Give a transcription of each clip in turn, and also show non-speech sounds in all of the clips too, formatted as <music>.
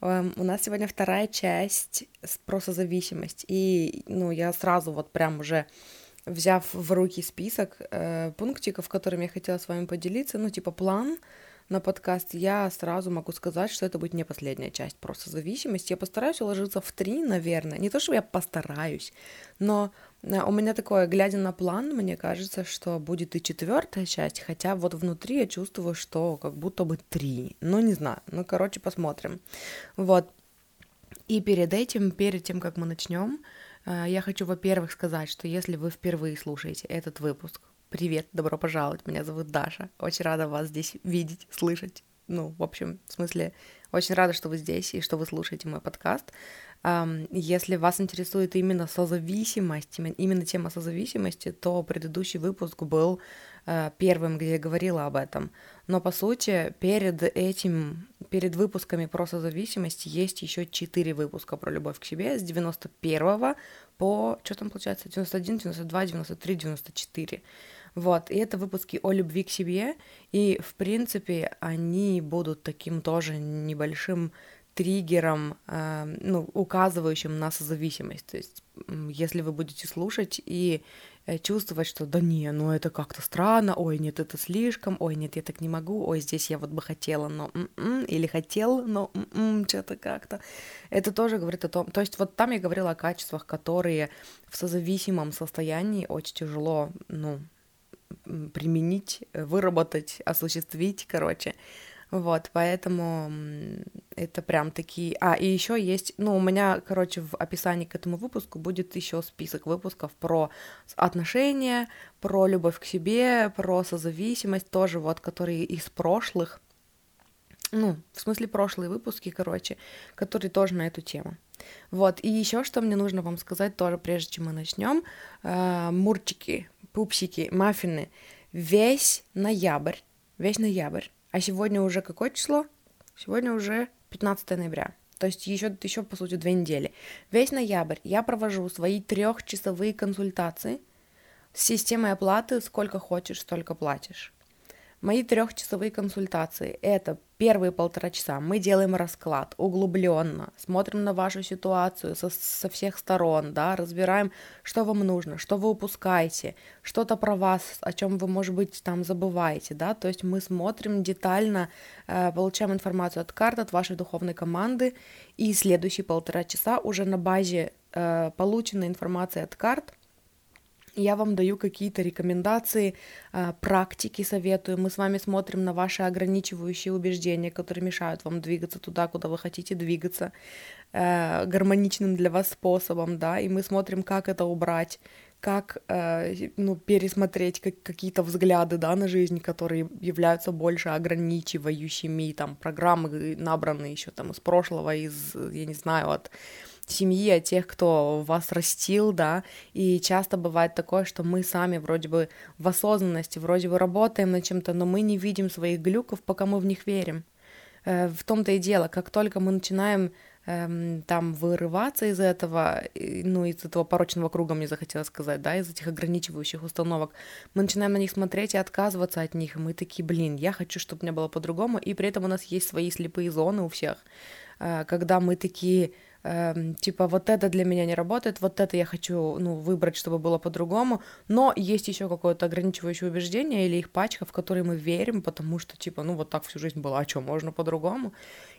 Эм, у нас сегодня вторая часть про созависимость. И, ну, я сразу вот прям уже взяв в руки список э, пунктиков, которыми я хотела с вами поделиться, ну, типа план на подкаст, я сразу могу сказать, что это будет не последняя часть просто зависимости. Я постараюсь уложиться в три, наверное. Не то, что я постараюсь, но у меня такое, глядя на план, мне кажется, что будет и четвертая часть, хотя вот внутри я чувствую, что как будто бы три. Ну, не знаю. Ну, короче, посмотрим. Вот. И перед этим, перед тем, как мы начнем, э, я хочу, во-первых, сказать, что если вы впервые слушаете этот выпуск, Привет, добро пожаловать, меня зовут Даша. Очень рада вас здесь видеть, слышать. Ну, в общем, в смысле, очень рада, что вы здесь и что вы слушаете мой подкаст. Если вас интересует именно созависимость, именно тема созависимости, то предыдущий выпуск был э, первым, где я говорила об этом. Но по сути, перед этим, перед выпусками про созависимость есть еще четыре выпуска про любовь к себе с 91 по, что там получается, 91, 92, 93, 94. Вот, и это выпуски о любви к себе, и, в принципе, они будут таким тоже небольшим триггером, э, ну, указывающим на созависимость. То есть, если вы будете слушать и э, чувствовать, что да не, ну это как-то странно, ой, нет, это слишком, ой, нет, я так не могу, ой, здесь я вот бы хотела, но м-м", или хотел, но м-м", что-то как-то. Это тоже говорит о том, то есть вот там я говорила о качествах, которые в созависимом состоянии очень тяжело, ну, применить, э, выработать, осуществить, короче. Вот, поэтому это прям такие... А, и еще есть, ну, у меня, короче, в описании к этому выпуску будет еще список выпусков про отношения, про любовь к себе, про созависимость, тоже вот, которые из прошлых, ну, в смысле прошлые выпуски, короче, которые тоже на эту тему. Вот, и еще что мне нужно вам сказать тоже, прежде чем мы начнем, э, мурчики, пупсики, маффины, весь ноябрь, весь ноябрь, а сегодня уже какое число? Сегодня уже 15 ноября. То есть еще, еще по сути, две недели. Весь ноябрь я провожу свои трехчасовые консультации с системой оплаты «Сколько хочешь, столько платишь». Мои трехчасовые консультации – это первые полтора часа. Мы делаем расклад углубленно, смотрим на вашу ситуацию со, со всех сторон, да, разбираем, что вам нужно, что вы упускаете, что-то про вас, о чем вы, может быть, там забываете, да, то есть мы смотрим детально, э, получаем информацию от карт, от вашей духовной команды, и следующие полтора часа уже на базе э, полученной информации от карт – я вам даю какие-то рекомендации, а, практики советую. Мы с вами смотрим на ваши ограничивающие убеждения, которые мешают вам двигаться туда, куда вы хотите двигаться, э, гармоничным для вас способом, да, и мы смотрим, как это убрать, как э, ну, пересмотреть как, какие-то взгляды да, на жизнь, которые являются больше ограничивающими, там, программы набраны еще там из прошлого, из, я не знаю, от семьи, от тех, кто вас растил, да, и часто бывает такое, что мы сами вроде бы в осознанности, вроде бы работаем над чем-то, но мы не видим своих глюков, пока мы в них верим. Э, в том-то и дело, как только мы начинаем эм, там вырываться из этого, ну, из этого порочного круга, мне захотелось сказать, да, из этих ограничивающих установок, мы начинаем на них смотреть и отказываться от них, и мы такие, блин, я хочу, чтобы у меня было по-другому, и при этом у нас есть свои слепые зоны у всех, э, когда мы такие, эм, типа вот это для меня не работает, вот это я хочу, ну, выбрать, чтобы было по-другому, но есть еще какое-то ограничивающее убеждение или их пачка, в которые мы верим, потому что, типа, ну, вот так всю жизнь было, а что, можно по-другому?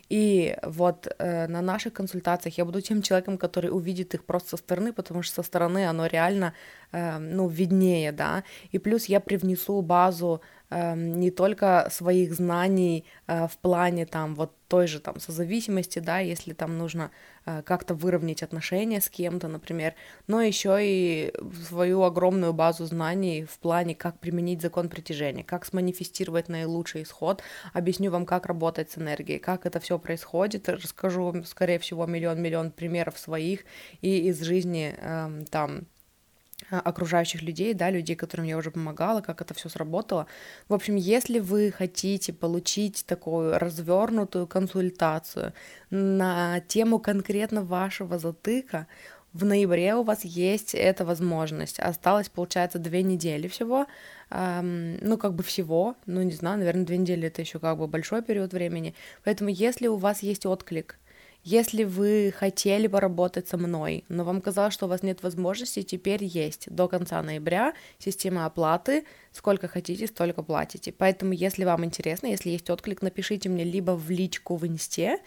И вот э, на наших консультациях я буду тем человеком, который увидит их просто со стороны, потому что со стороны оно реально, э, ну, виднее, да. И плюс я привнесу базу Эм, не только своих знаний э, в плане там вот той же там созависимости, да, если там нужно э, как-то выровнять отношения с кем-то, например, но еще и свою огромную базу знаний в плане, как применить закон притяжения, как сманифестировать наилучший исход, объясню вам, как работать с энергией, как это все происходит, расскажу, скорее всего, миллион-миллион примеров своих и из жизни эм, там а, окружающих людей, да, людей, которым я уже помогала, как это все сработало. В общем, если вы хотите получить такую развернутую консультацию на тему конкретно вашего затыка, в ноябре у вас есть эта возможность. Осталось, получается, две недели всего. Эм, ну, как бы всего. Ну, не знаю, наверное, две недели это еще как бы большой период времени. Поэтому, если у вас есть отклик, если вы хотели поработать со мной, но вам казалось, что у вас нет возможности, теперь есть. До конца ноября система оплаты. Сколько хотите, столько платите. Поэтому, если вам интересно, если есть отклик, напишите мне либо в личку в инсте,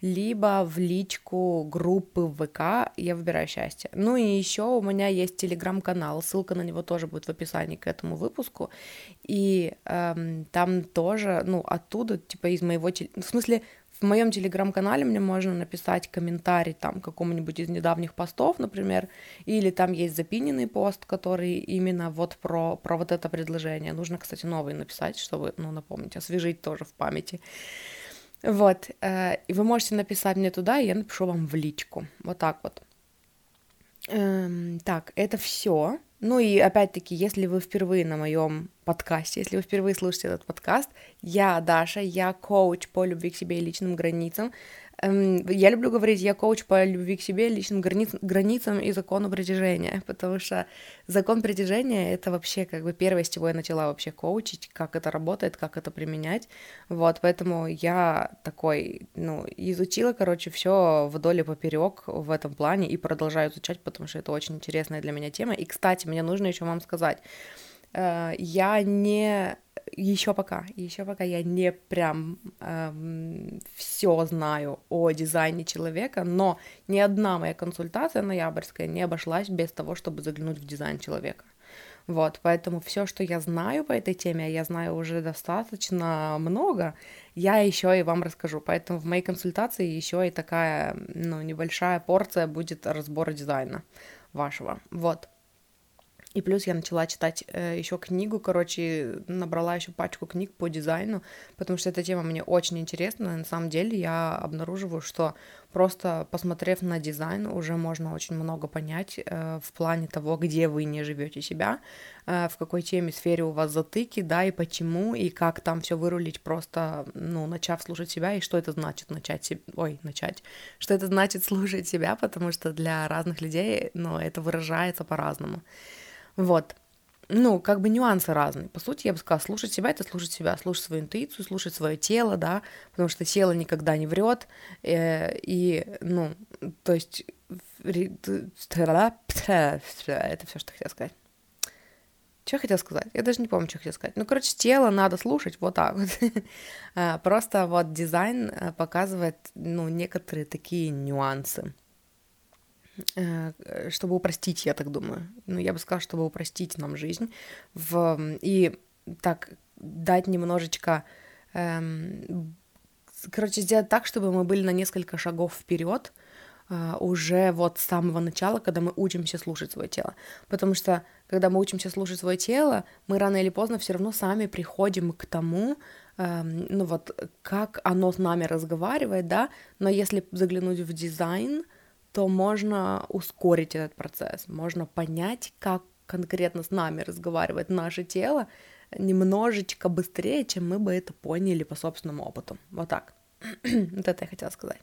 либо в личку группы ВК «Я выбираю счастье». Ну и еще у меня есть телеграм-канал, ссылка на него тоже будет в описании к этому выпуску, и эм, там тоже, ну, оттуда, типа из моего, в смысле, в моем телеграм-канале мне можно написать комментарий там какому-нибудь из недавних постов, например, или там есть запиненный пост, который именно вот про, про вот это предложение. Нужно, кстати, новый написать, чтобы, ну, напомнить, освежить тоже в памяти. Вот, э, и вы можете написать мне туда, и я напишу вам в личку. Вот так вот. Эм, так, это все. Ну и опять-таки, если вы впервые на моем подкасте, если вы впервые слушаете этот подкаст, я Даша, я коуч по любви к себе и личным границам. Эм, я люблю говорить, я коуч по любви к себе, личным границ, границам и закону притяжения, <laughs> потому что закон притяжения — это вообще как бы первое, с чего я начала вообще коучить, как это работает, как это применять, вот, поэтому я такой, ну, изучила, короче, все вдоль и поперек в этом плане и продолжаю изучать, потому что это очень интересная для меня тема, и, кстати, мне нужно еще вам сказать, я не еще пока, еще пока я не прям эм, все знаю о дизайне человека, но ни одна моя консультация ноябрьская не обошлась без того, чтобы заглянуть в дизайн человека. Вот, поэтому все, что я знаю по этой теме, а я знаю уже достаточно много, я еще и вам расскажу. Поэтому в моей консультации еще и такая, ну, небольшая порция будет разбора дизайна вашего. Вот. И плюс я начала читать э, еще книгу, короче, набрала еще пачку книг по дизайну, потому что эта тема мне очень интересна. На самом деле я обнаруживаю, что просто посмотрев на дизайн, уже можно очень много понять э, в плане того, где вы не живете себя, э, в какой теме, сфере у вас затыки, да, и почему, и как там все вырулить, просто, ну, начав слушать себя, и что это значит начать, ой, начать, что это значит слушать себя, потому что для разных людей, ну, это выражается по-разному. Вот. Ну, как бы нюансы разные. По сути, я бы сказала, слушать себя — это слушать себя, слушать свою интуицию, слушать свое тело, да, потому что тело никогда не врет, э, и, ну, то есть, это все, что хотела сказать. Что я хотела сказать? Я даже не помню, что хотела сказать. Ну, короче, тело надо слушать вот так вот. <laughs> А, просто вот дизайн э, показывает, ну, некоторые такие нюансы. Э, чтобы упростить, я так думаю. Ну, я бы сказала, чтобы упростить нам жизнь. В... И так дать немножечко... Эм... Короче, сделать так, чтобы мы были на несколько шагов вперед, э, уже вот с самого начала, когда мы учимся слушать свое тело. Потому что, когда мы учимся слушать свое тело, мы рано или поздно все равно сами приходим к тому, эм, ну вот, как оно с нами разговаривает, да, но если заглянуть в дизайн, то можно ускорить этот процесс, можно понять, как конкретно с нами разговаривает наше тело немножечко быстрее, чем мы бы это поняли по собственному опыту. Вот так. <clears throat> вот это я хотела сказать.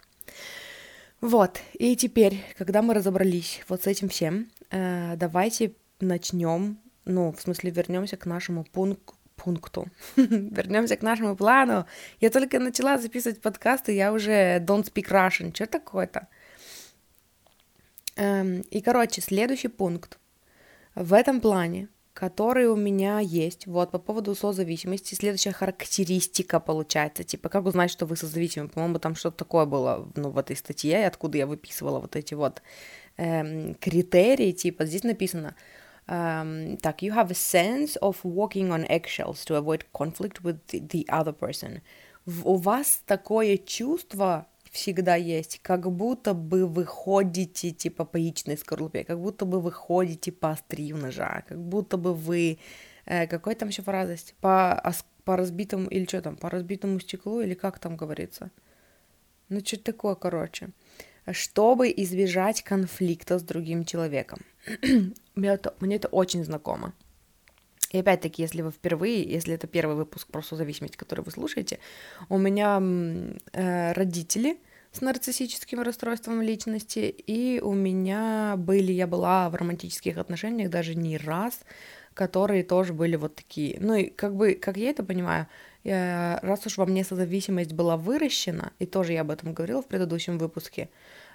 Вот, и теперь, когда мы разобрались вот с этим всем, э, давайте начнем, ну, в смысле, вернемся к нашему пункту, пункту. <laughs> Вернемся к нашему плану. Я только начала записывать подкасты, я уже don't speak Russian. Что такое-то? Эм, и, короче, следующий пункт в этом плане, который у меня есть, вот, по поводу созависимости, следующая характеристика получается, типа, как узнать, что вы созависимы, по-моему, там что-то такое было, ну, в этой статье, откуда я выписывала вот эти вот эм, критерии, типа, здесь написано, um, так, you have a sense of walking on eggshells to avoid conflict with the other person. В, у вас такое чувство всегда есть, как будто бы вы ходите типа по яичной скорлупе, как будто бы вы ходите по острию ножа, как будто бы вы... Э, какой там еще фразость? По, по разбитому... Или что там? По разбитому стеклу? Или как там говорится? Ну, что-то такое, короче. Чтобы избежать конфликта с другим человеком. <clears throat> мне это, мне это очень знакомо. И опять-таки, если вы впервые, если это первый выпуск про созависимость, который вы слушаете, у меня э, родители с нарциссическим расстройством личности, и у меня были, я была в романтических отношениях даже не раз, которые тоже были вот такие. Ну и как бы, как я это понимаю, я, раз уж во мне созависимость была выращена, и тоже я об этом говорила в предыдущем выпуске,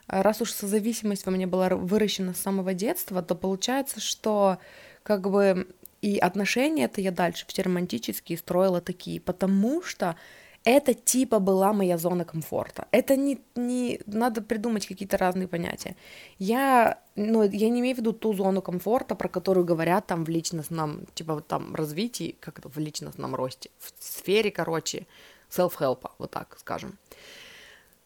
раз уж созависимость во мне была выращена с самого детства, то получается, что как бы и отношения это я дальше все романтические строила такие, потому что это типа была моя зона комфорта. Это не, не надо придумать какие-то разные понятия. Я, ну, я не имею в виду ту зону комфорта, про которую говорят там в личностном, типа там развитии, как в личностном росте, в сфере, короче, self-help, вот так скажем.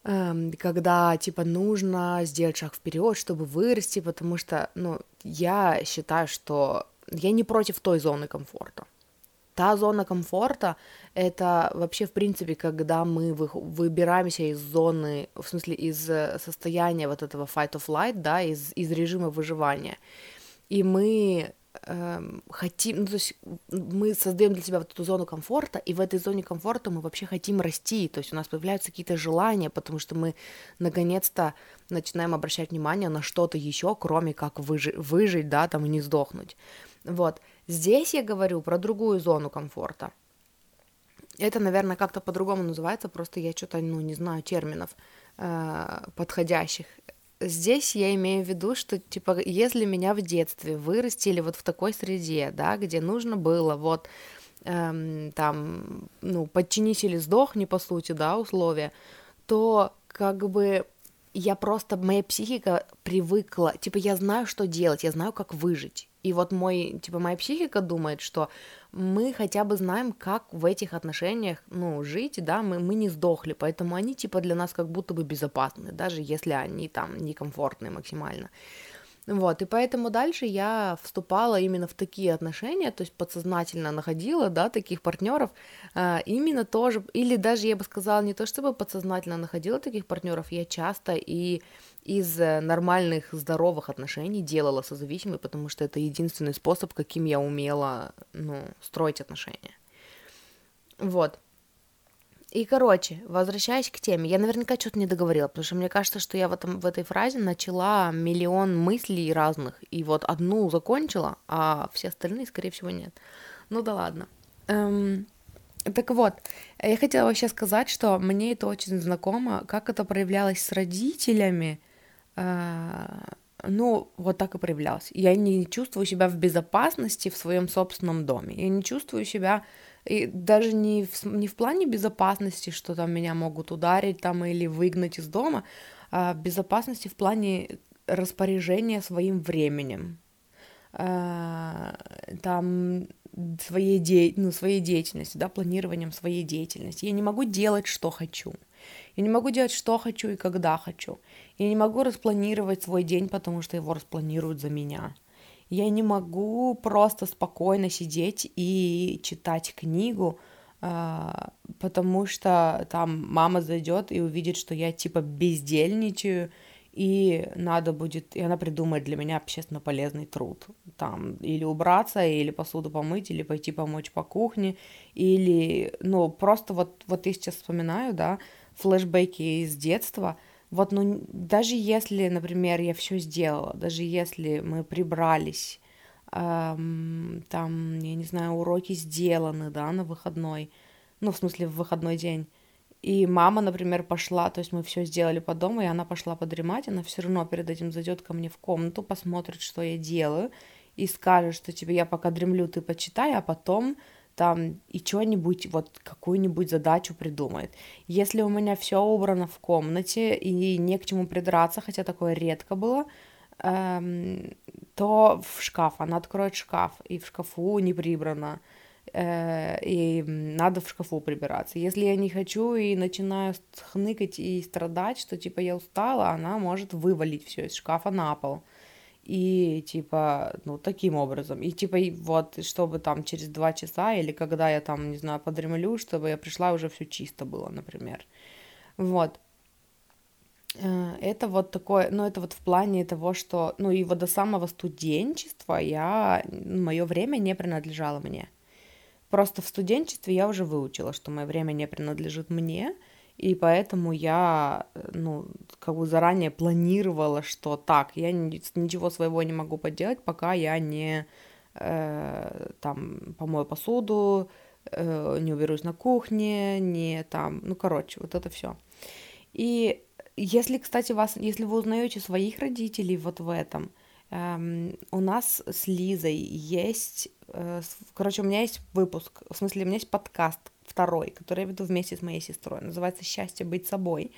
Эм, когда типа нужно сделать шаг вперед, чтобы вырасти, потому что, ну, я считаю, что я не против той зоны комфорта. Та зона комфорта — это вообще, в принципе, когда мы вы, выбираемся из зоны, в смысле, из э, состояния вот этого fight of light, да, из, из режима выживания. И мы эм, хотим, ну, то есть мы создаем для себя вот эту зону комфорта, и в этой зоне комфорта мы вообще хотим расти, то есть у нас появляются какие-то желания, потому что мы наконец-то начинаем обращать внимание на что-то еще, кроме как выжи- выжить, да, там и не сдохнуть. Вот. Здесь я говорю про другую зону комфорта. Это, наверное, как-то по-другому называется, просто я что-то, ну, не знаю терминов э, подходящих. Здесь я имею в виду, что, типа, если меня в детстве вырастили вот в такой среде, да, где нужно было вот эм, там, ну, подчинись или сдохни, по сути, да, условия, то как бы я просто, моя психика привыкла, типа, я знаю, что делать, я знаю, как выжить. И вот мой, типа, моя психика думает, что мы хотя бы знаем, как в этих отношениях, ну, жить, да, мы, мы не сдохли, поэтому они, типа, для нас как будто бы безопасны, даже если они там некомфортные максимально. Вот, и поэтому дальше я вступала именно в такие отношения, то есть подсознательно находила, да, таких партнеров, э, именно тоже, или даже я бы сказала, не то чтобы подсознательно находила таких партнеров, я часто и из нормальных, здоровых отношений делала созависимой, потому что это единственный способ, каким я умела, ну, строить отношения. Вот. И, короче, возвращаясь к теме, я наверняка что-то не договорила, потому что мне кажется, что я в, этом, в этой фразе начала миллион мыслей разных, и вот одну закончила, а все остальные, скорее всего, нет. Ну да ладно. Эм, так вот, я хотела вообще сказать, что мне это очень знакомо, как это проявлялось с родителями, э, ну, вот так и проявлялось. Я не чувствую себя в безопасности в своем собственном доме. Я не чувствую себя и даже не в, не в плане безопасности, что там меня могут ударить там или выгнать из дома, а безопасности в плане распоряжения своим временем, а, там своей, де... ну, своей деятельности, да, планированием своей деятельности. Я не могу делать, что хочу. Я не могу делать, что хочу и когда хочу. Я не могу распланировать свой день, потому что его распланируют за меня. Я не могу просто спокойно сидеть и читать книгу, а, потому что там мама зайдет и увидит, что я типа бездельничаю, и надо будет, и она придумает для меня общественно полезный труд. Там или убраться, или посуду помыть, или пойти помочь по кухне, или, ну, просто вот, вот я сейчас вспоминаю, да, флешбеки из детства – вот, ну, даже если, например, я все сделала, даже если мы прибрались, эм, там, я не знаю, уроки сделаны, да, на выходной, ну, в смысле, в выходной день, и мама, например, пошла, то есть мы все сделали по дому, и она пошла подремать, она все равно перед этим зайдет ко мне в комнату, посмотрит, что я делаю, и скажет, что тебе я пока дремлю, ты почитай, а потом там и что-нибудь, вот какую-нибудь задачу придумает. Если у меня все убрано в комнате и не к чему придраться, хотя такое редко было, эм, то в шкаф, она откроет шкаф, и в шкафу не прибрано, э, и надо в шкафу прибираться. Если я не хочу и начинаю хныкать и страдать, что типа я устала, она может вывалить все из шкафа на пол и типа, ну, таким образом. И типа, и вот, чтобы там через два часа или когда я там, не знаю, подремлю, чтобы я пришла, уже все чисто было, например. Вот. Э, это вот такое, ну, это вот в плане того, что, ну, и вот до самого студенчества я, мое время не принадлежало мне. Просто в студенчестве я уже выучила, что мое время не принадлежит мне, и поэтому я, э, ну, как бы заранее планировала, что так, я ничего своего не могу поделать, пока я не, э, там, помою посуду, э, не уберусь на кухне, не там, ну, короче, вот это все. И если, кстати, вас, если вы узнаете своих родителей вот в этом, эм, у нас с Лизой есть, э, короче, у меня есть выпуск, в смысле, у меня есть подкаст второй, который я веду вместе с моей сестрой, называется «Счастье быть собой»,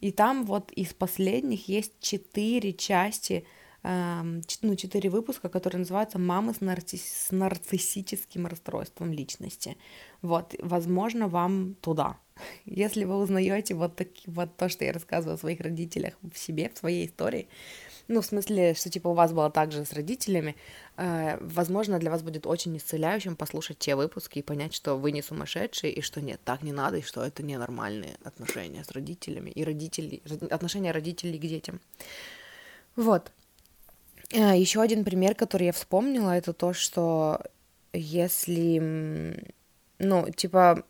и там вот из последних есть четыре части, эм, ну, четыре выпуска, которые называются «Мамы с, нарци... с нарциссическим расстройством личности». Вот, возможно, вам туда, <laughs> если вы узнаете вот, так, вот то, что я рассказываю о своих родителях в себе, в своей истории, ну, в смысле, что, типа, у вас было так же с родителями, э, возможно, для вас будет очень исцеляющим послушать те выпуски и понять, что вы не сумасшедшие, и что нет, так не надо, и что это ненормальные отношения с родителями, и родители, отношения родителей к детям. Вот. Э, Еще один пример, который я вспомнила, это то, что если, ну, типа,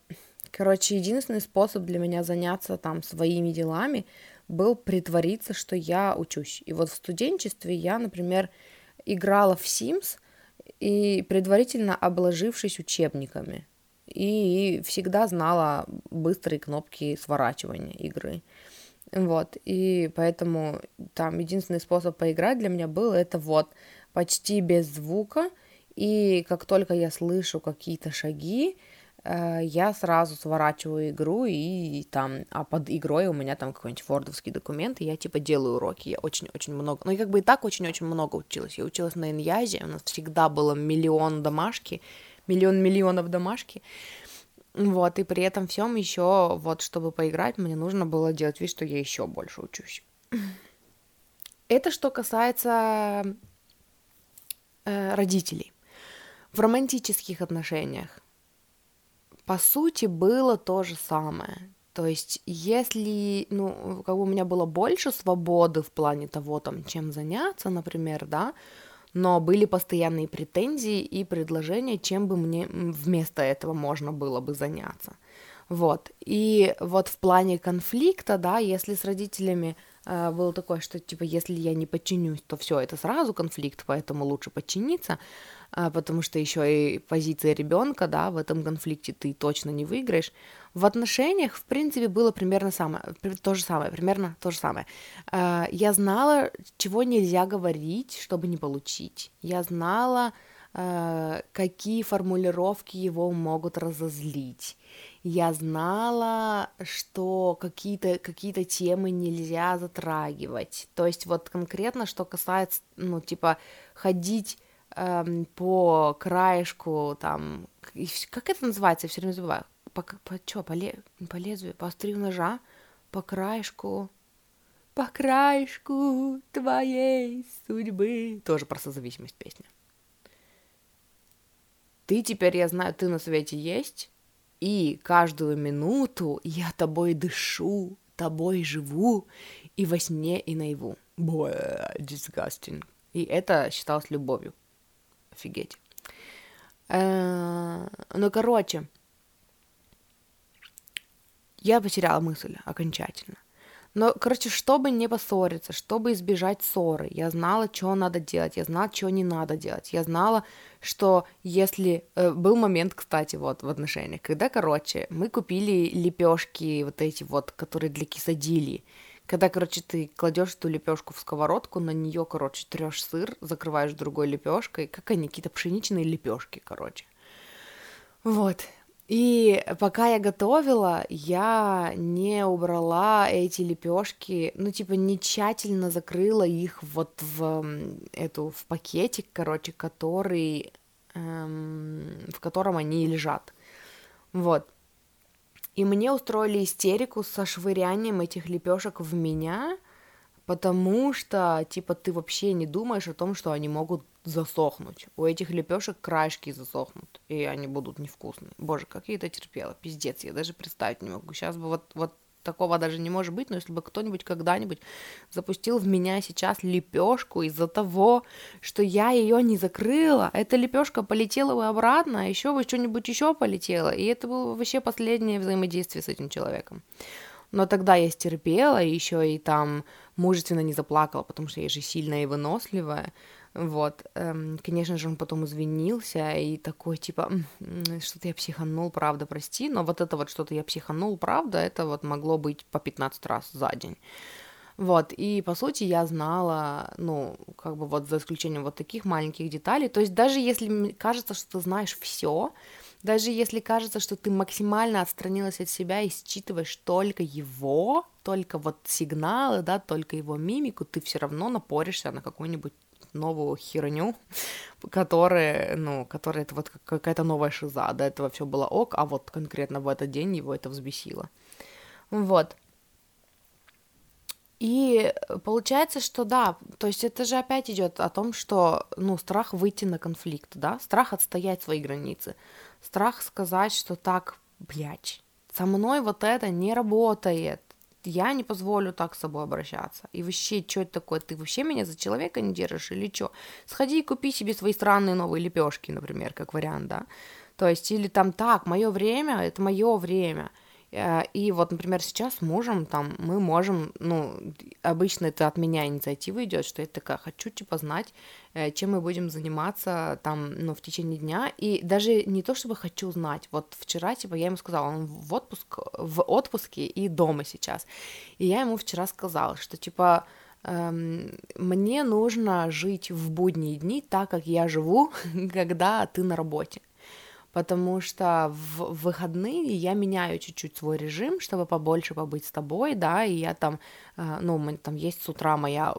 Короче, единственный способ для меня заняться там своими делами был притвориться, что я учусь. И вот в студенчестве я, например, играла в Sims и предварительно обложившись учебниками. И всегда знала быстрые кнопки сворачивания игры. Вот, и поэтому там единственный способ поиграть для меня был это вот почти без звука, и как только я слышу какие-то шаги, я сразу сворачиваю игру, и там, а под игрой у меня там какой-нибудь вордовский документ, и я типа делаю уроки, я очень-очень много, ну, я как бы и так очень-очень много училась, я училась на Иньязе, у нас всегда было миллион домашки, миллион миллионов домашки, вот, и при этом всем еще, вот, чтобы поиграть, мне нужно было делать вид, что я еще больше учусь. <clears throat> Это что касается э, родителей. В романтических отношениях по сути, было то же самое. То есть, если, ну, как бы у меня было больше свободы в плане того, там, чем заняться, например, да, но были постоянные претензии и предложения, чем бы мне вместо этого можно было бы заняться. Вот. И вот в плане конфликта, да, если с родителями э, было такое, что типа если я не подчинюсь, то все это сразу конфликт, поэтому лучше подчиниться, потому что еще и позиция ребенка, да, в этом конфликте ты точно не выиграешь. В отношениях, в принципе, было примерно самое, то же самое, примерно то же самое. А, я знала, чего нельзя говорить, чтобы не получить. Я знала, а, какие формулировки его могут разозлить. Я знала, что какие-то какие темы нельзя затрагивать. То есть вот конкретно, что касается, ну, типа, ходить эм, по краешку, там, как это называется, я все время забываю, по, по, чё, по, ле, по лезвию, по острию ножа, по краешку, по краешку твоей судьбы. Тоже про созависимость песня. Ты теперь, я знаю, ты на свете есть, и каждую минуту я тобой дышу, тобой живу, и во сне, и наяву. Boy, disgusting. И это считалось любовью офигеть. Э, ну, короче, я потеряла мысль окончательно. Но, короче, чтобы не поссориться, чтобы избежать ссоры, я знала, что надо делать, я знала, что не надо делать. Я знала, что если... Э, был момент, кстати, вот в отношениях, когда, короче, мы купили лепешки вот эти вот, которые для кисадилии. Когда, короче, ты кладешь эту лепешку в сковородку, на нее, короче, трешь сыр, закрываешь другой лепешкой, как они, какие-то пшеничные лепешки, короче. Вот. И пока я готовила, я не убрала эти лепешки, ну, типа, не тщательно закрыла их вот в эту, в пакетик, короче, который, эм, в котором они лежат. Вот. И мне устроили истерику со швырянием этих лепешек в меня, потому что, типа, ты вообще не думаешь о том, что они могут засохнуть. У этих лепешек краешки засохнут, и они будут невкусные. Боже, как я это терпела, пиздец, я даже представить не могу. Сейчас бы вот, вот такого даже не может быть, но если бы кто-нибудь когда-нибудь запустил в меня сейчас лепешку из-за того, что я ее не закрыла, эта лепешка полетела бы обратно, а еще бы что-нибудь еще полетело, и это было вообще последнее взаимодействие с этим человеком. Но тогда я стерпела, еще и там мужественно не заплакала, потому что я же сильная и выносливая. Вот, эм, конечно же, он потом извинился и такой, типа, что-то я психанул, правда, прости, но вот это вот что-то я психанул, правда, это вот могло быть по 15 раз за день. Вот, и по сути я знала, ну, как бы вот за исключением вот таких маленьких деталей, то есть даже если кажется, что ты знаешь все, даже если кажется, что ты максимально отстранилась от себя и считываешь только его, только вот сигналы, да, только его мимику, ты все равно напоришься на какую-нибудь новую херню, которая, ну, которая это вот какая-то новая шиза, до этого все было ок, а вот конкретно в этот день его это взбесило. Вот. И получается, что да, то есть это же опять идет о том, что, ну, страх выйти на конфликт, да, страх отстоять свои границы, страх сказать, что так, блядь, со мной вот это не работает, я не позволю так с собой обращаться. И вообще, что это такое? Ты вообще меня за человека не держишь или что? Сходи и купи себе свои странные новые лепешки, например, как вариант, да? То есть, или там так, мое время, это мое время. Э, и вот, например, сейчас с мужем там мы можем, ну, обычно это от меня инициатива идет, что я такая хочу типа знать, э, чем мы будем заниматься там, ну, в течение дня. И даже не то, чтобы хочу знать. Вот вчера, типа, я ему сказала, он в отпуск, в отпуске и дома сейчас. И я ему вчера сказала, что типа эм, мне нужно жить в будние дни так, как я живу, <laughs> когда ты на работе потому что в выходные я меняю чуть-чуть свой режим, чтобы побольше побыть с тобой, да, и я там, э, ну, там есть с утра моя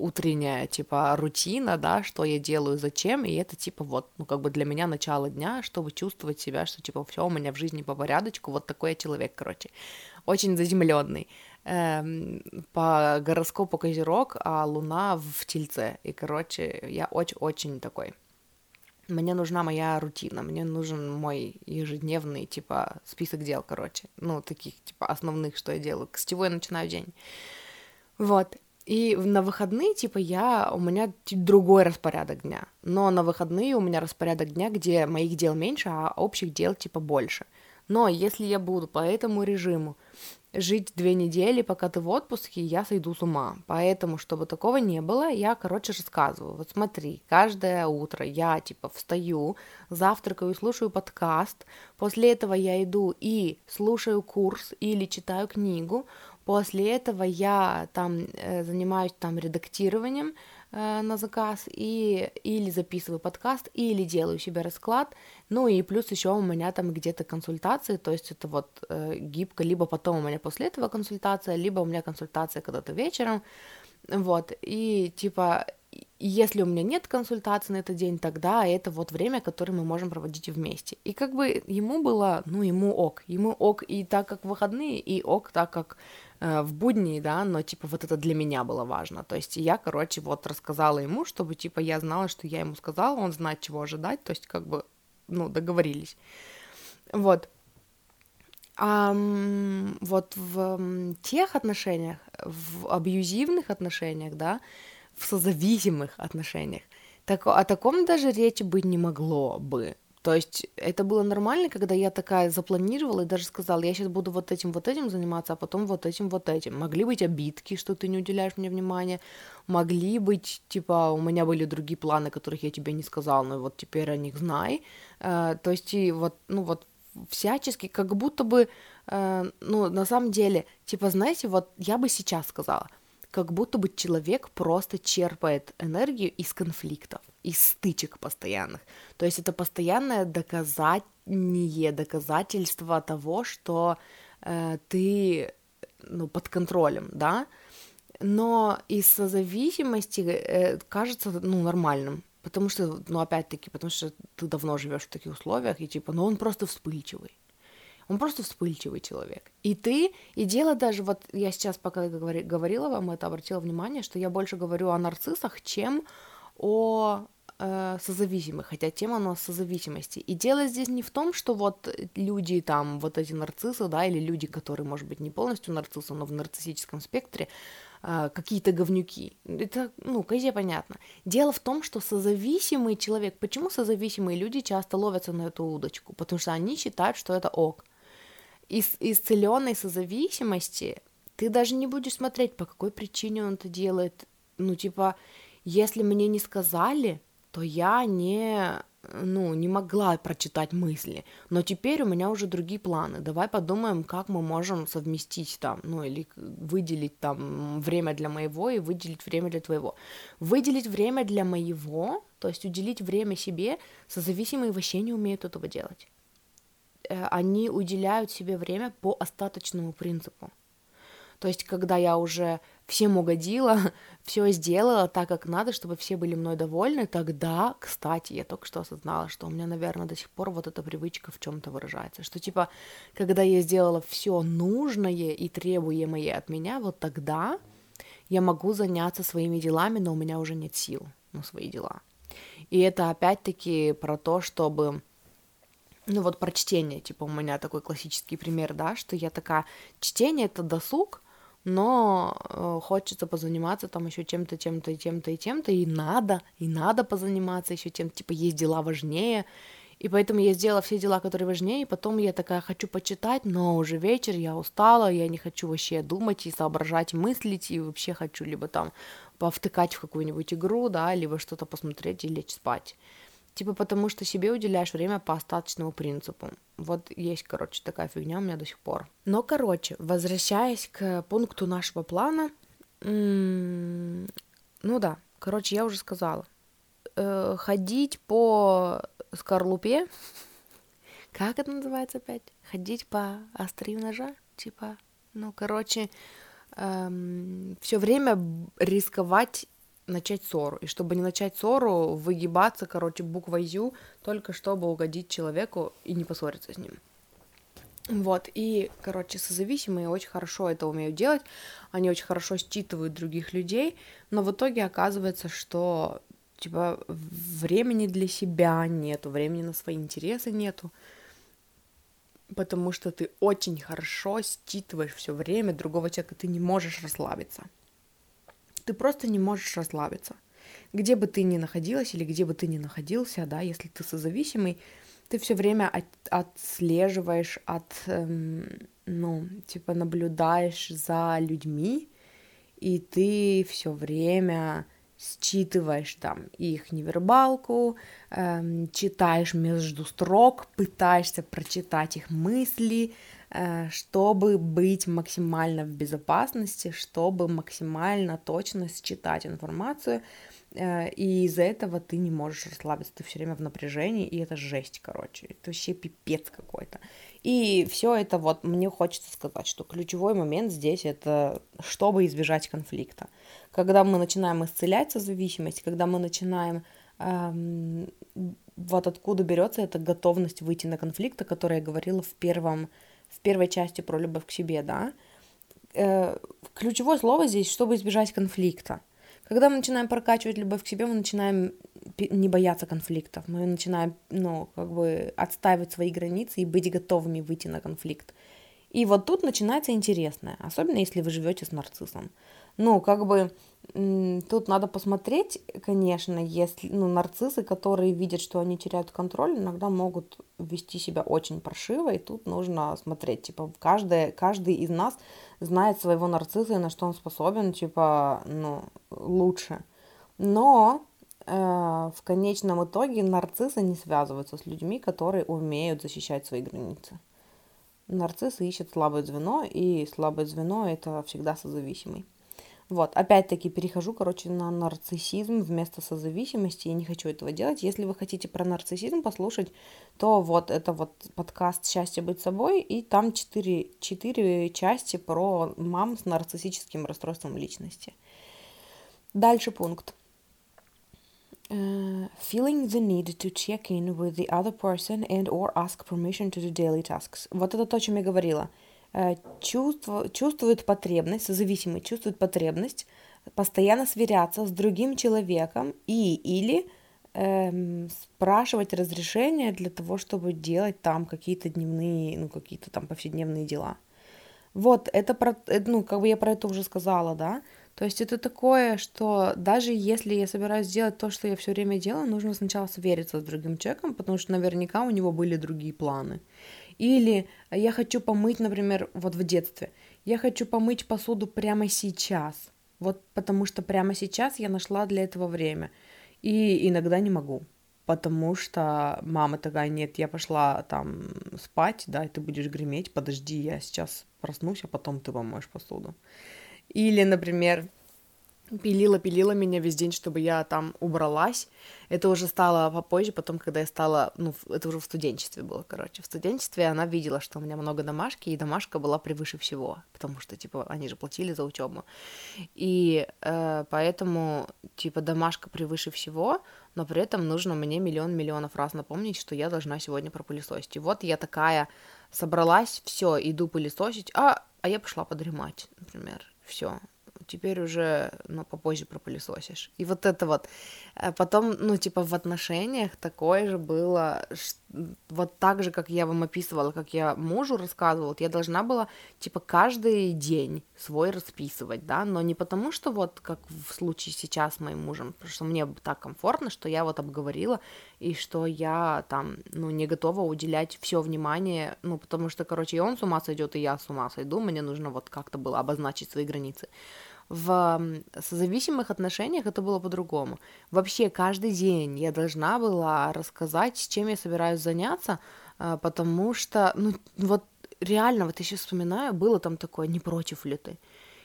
утренняя, типа, рутина, да, что я делаю, зачем, и это, типа, вот, ну, как бы для меня начало дня, чтобы чувствовать себя, что, типа, все у меня в жизни по порядочку, вот такой я человек, короче, очень заземленный. Эм, по гороскопу Козерог, а Луна в Тельце, и, короче, я очень-очень такой мне нужна моя рутина, мне нужен мой ежедневный, типа, список дел, короче, ну, таких, типа, основных, что я делаю, с чего я начинаю день. Вот, и на выходные, типа, я, у меня другой распорядок дня, но на выходные у меня распорядок дня, где моих дел меньше, а общих дел, типа, больше. Но если я буду по этому режиму жить две недели, пока ты в отпуске, я сойду с ума. Поэтому, чтобы такого не было, я, короче, рассказываю. Вот смотри, каждое утро я, типа, встаю, завтракаю, слушаю подкаст, после этого я иду и слушаю курс или читаю книгу, после этого я там э, занимаюсь там редактированием, Э, на заказ и или записываю подкаст, или делаю себе расклад, ну и плюс еще у меня там где-то консультации, то есть это вот э, гибко, либо потом у меня после этого консультация, либо у меня консультация когда-то вечером, вот, и типа если у меня нет консультации на этот день, тогда это вот время, которое мы можем проводить вместе. И как бы ему было, ну, ему ок, ему ок и так как выходные, и ок так как в будни, да, но, типа, вот это для меня было важно. То есть я, короче, вот рассказала ему, чтобы, типа, я знала, что я ему сказала, он знает, чего ожидать, то есть, как бы, ну, договорились. Вот. А вот в тех отношениях, в абьюзивных отношениях, да, в созависимых отношениях, так, о таком даже речи быть не могло бы. То есть это было нормально, когда я такая запланировала и даже сказала, я сейчас буду вот этим, вот этим заниматься, а потом вот этим, вот этим. Могли быть обидки, что ты не уделяешь мне внимания, могли быть, типа, у меня были другие планы, которых я тебе не сказала, но вот теперь о них знай. Э, то есть и вот, ну вот всячески, как будто бы, э, ну, на самом деле, типа, знаете, вот я бы сейчас сказала, как будто бы человек просто черпает энергию из конфликтов, из стычек постоянных. То есть это постоянное доказание, доказательство того, что э, ты ну, под контролем, да, но из зависимости э, кажется ну, нормальным. Потому что, ну, опять-таки, потому что ты давно живешь в таких условиях, и типа, ну, он просто вспыльчивый. Он просто вспыльчивый человек. И ты, и дело даже, вот я сейчас пока говорила вам это, обратила внимание, что я больше говорю о нарциссах, чем о э, созависимы, хотя тема у нас созависимости. И дело здесь не в том, что вот люди там, вот эти нарциссы, да, или люди, которые, может быть, не полностью нарциссы, но в нарциссическом спектре, э, какие-то говнюки. Это, ну, козе понятно. Дело в том, что созависимый человек, почему созависимые люди часто ловятся на эту удочку? Потому что они считают, что это ок. Из исцеленной созависимости ты даже не будешь смотреть, по какой причине он это делает. Ну, типа, если мне не сказали, то я не, ну, не могла прочитать мысли. Но теперь у меня уже другие планы. Давай подумаем, как мы можем совместить там, ну, или выделить там время для моего и выделить время для твоего. Выделить время для моего, то есть уделить время себе, созависимые вообще не умеют этого делать. Э, они уделяют себе время по остаточному принципу. То есть, когда я уже всем угодила, <laughs> все сделала так, как надо, чтобы все были мной довольны, тогда, кстати, я только что осознала, что у меня, наверное, до сих пор вот эта привычка в чем-то выражается, что типа, когда я сделала все нужное и требуемое от меня, вот тогда я могу заняться своими делами, но у меня уже нет сил на свои дела. И это опять-таки про то, чтобы ну вот про чтение, типа у меня такой классический пример, да, что я такая, чтение это досуг, но э, хочется позаниматься там еще чем-то, чем-то, тем-то и тем-то, и надо, и надо позаниматься еще тем, типа есть дела важнее, и поэтому я сделала все дела, которые важнее, и потом я такая хочу почитать, но уже вечер, я устала, я не хочу вообще думать и соображать, мыслить, и вообще хочу либо там повтыкать в какую-нибудь игру, да, либо что-то посмотреть и лечь спать. Типа потому что себе уделяешь время по остаточному принципу. Вот есть, короче, такая фигня у меня до сих пор. Но, короче, возвращаясь к пункту нашего плана, ну да, короче, я уже сказала. Э, ходить по скорлупе, <laughs> как это называется опять? Ходить по острию ножа, типа, ну, короче, эм, все время рисковать начать ссору. И чтобы не начать ссору, выгибаться, короче, буквой «ю», только чтобы угодить человеку и не поссориться с ним. Вот, и, короче, созависимые очень хорошо это умеют делать, они очень хорошо считывают других людей, но в итоге оказывается, что, типа, времени для себя нету, времени на свои интересы нету, потому что ты очень хорошо считываешь все время другого человека, ты не можешь расслабиться ты просто не можешь расслабиться. Где бы ты ни находилась или где бы ты ни находился, да, если ты созависимый, ты все время от, отслеживаешь, от, эм, ну, типа наблюдаешь за людьми, и ты все время считываешь там их невербалку, эм, читаешь между строк, пытаешься прочитать их мысли, чтобы быть максимально в безопасности, чтобы максимально точно считать информацию, э, и из-за этого ты не можешь расслабиться, ты все время в напряжении, и это жесть, короче, это вообще пипец какой-то. И все это вот мне хочется сказать, что ключевой момент здесь это чтобы избежать конфликта. Когда мы начинаем исцелять созависимость, когда мы начинаем эм, вот откуда берется эта готовность выйти на конфликт, о которой я говорила в первом в первой части про любовь к себе, да, э, ключевое слово здесь, чтобы избежать конфликта. Когда мы начинаем прокачивать любовь к себе, мы начинаем не бояться конфликтов, мы начинаем, ну, как бы отстаивать свои границы и быть готовыми выйти на конфликт. И вот тут начинается интересное, особенно если вы живете с нарциссом. Ну, как бы Тут надо посмотреть, конечно, если ну, нарциссы, которые видят, что они теряют контроль, иногда могут вести себя очень паршиво, и тут нужно смотреть, типа, каждый, каждый из нас знает своего нарцисса и на что он способен, типа, ну, лучше. Но э, в конечном итоге нарциссы не связываются с людьми, которые умеют защищать свои границы. Нарциссы ищут слабое звено, и слабое звено это всегда созависимый. Вот, опять-таки перехожу, короче, на нарциссизм вместо созависимости. Я не хочу этого делать. Если вы хотите про нарциссизм послушать, то вот это вот подкаст «Счастье быть собой», и там четыре, четыре части про мам с нарциссическим расстройством личности. Дальше пункт. Uh, feeling the need to check in with the other person and or ask permission to do daily tasks. Вот это то, о чем я говорила. Э, чувство, чувствует потребность, созависимый чувствует потребность постоянно сверяться с другим человеком и или эм, спрашивать разрешение для того, чтобы делать там какие-то дневные, ну, какие-то там повседневные дела. Вот, это про, э, ну, как бы я про это уже сказала, да, то есть это такое, что даже если я собираюсь сделать то, что я все время делаю, нужно сначала свериться с другим человеком, потому что наверняка у него были другие планы. Или я хочу помыть, например, вот в детстве, я хочу помыть посуду прямо сейчас, вот потому что прямо сейчас я нашла для этого время, и иногда не могу потому что мама такая, нет, я пошла там спать, да, и ты будешь греметь, подожди, я сейчас проснусь, а потом ты помоешь посуду. Или, например, пилила-пилила меня весь день, чтобы я там убралась. Это уже стало попозже, потом, когда я стала, ну, это уже в студенчестве было, короче. В студенчестве она видела, что у меня много домашки, и домашка была превыше всего, потому что, типа, они же платили за учебу. И э, поэтому, типа, домашка превыше всего, но при этом нужно мне миллион миллионов раз напомнить, что я должна сегодня пропылесосить. И вот я такая собралась, все, иду пылесосить, а, а я пошла подремать, например, все, теперь уже, ну, попозже пропылесосишь. И вот это вот. Э, потом, ну, типа, в отношениях такое же было, вот так же, как я вам описывала, как я мужу рассказывала, вот я должна была, типа, каждый день свой расписывать, да, но не потому, что вот, как в случае сейчас с моим мужем, потому что мне так комфортно, что я вот обговорила, и что я там, ну, не готова уделять все внимание, ну, потому что, короче, и он с ума сойдет, и я с ума сойду, мне нужно вот как-то было обозначить свои границы. В созависимых отношениях это было по-другому. Вообще каждый день я должна была рассказать, чем я собираюсь заняться, а, потому что, ну, вот реально, вот я сейчас вспоминаю, было там такое, не против ли ты?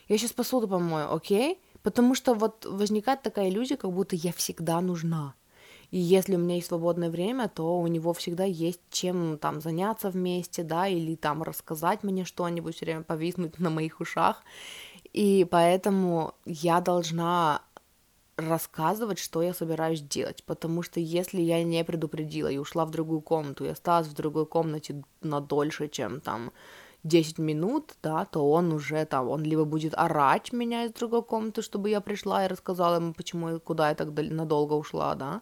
Я сейчас посуду помою, окей? Потому что вот возникает такая иллюзия, как будто я всегда нужна. И если у меня есть свободное время, то у него всегда есть чем там заняться вместе, да, или там рассказать мне что-нибудь, все время повиснуть на моих ушах. И поэтому я должна рассказывать, что я собираюсь делать, потому что если я не предупредила и ушла в другую комнату, и осталась в другой комнате на дольше, чем там 10 минут, да, то он уже там, он либо будет орать меня из другой комнаты, чтобы я пришла и рассказала ему, почему, куда я так надолго ушла, да,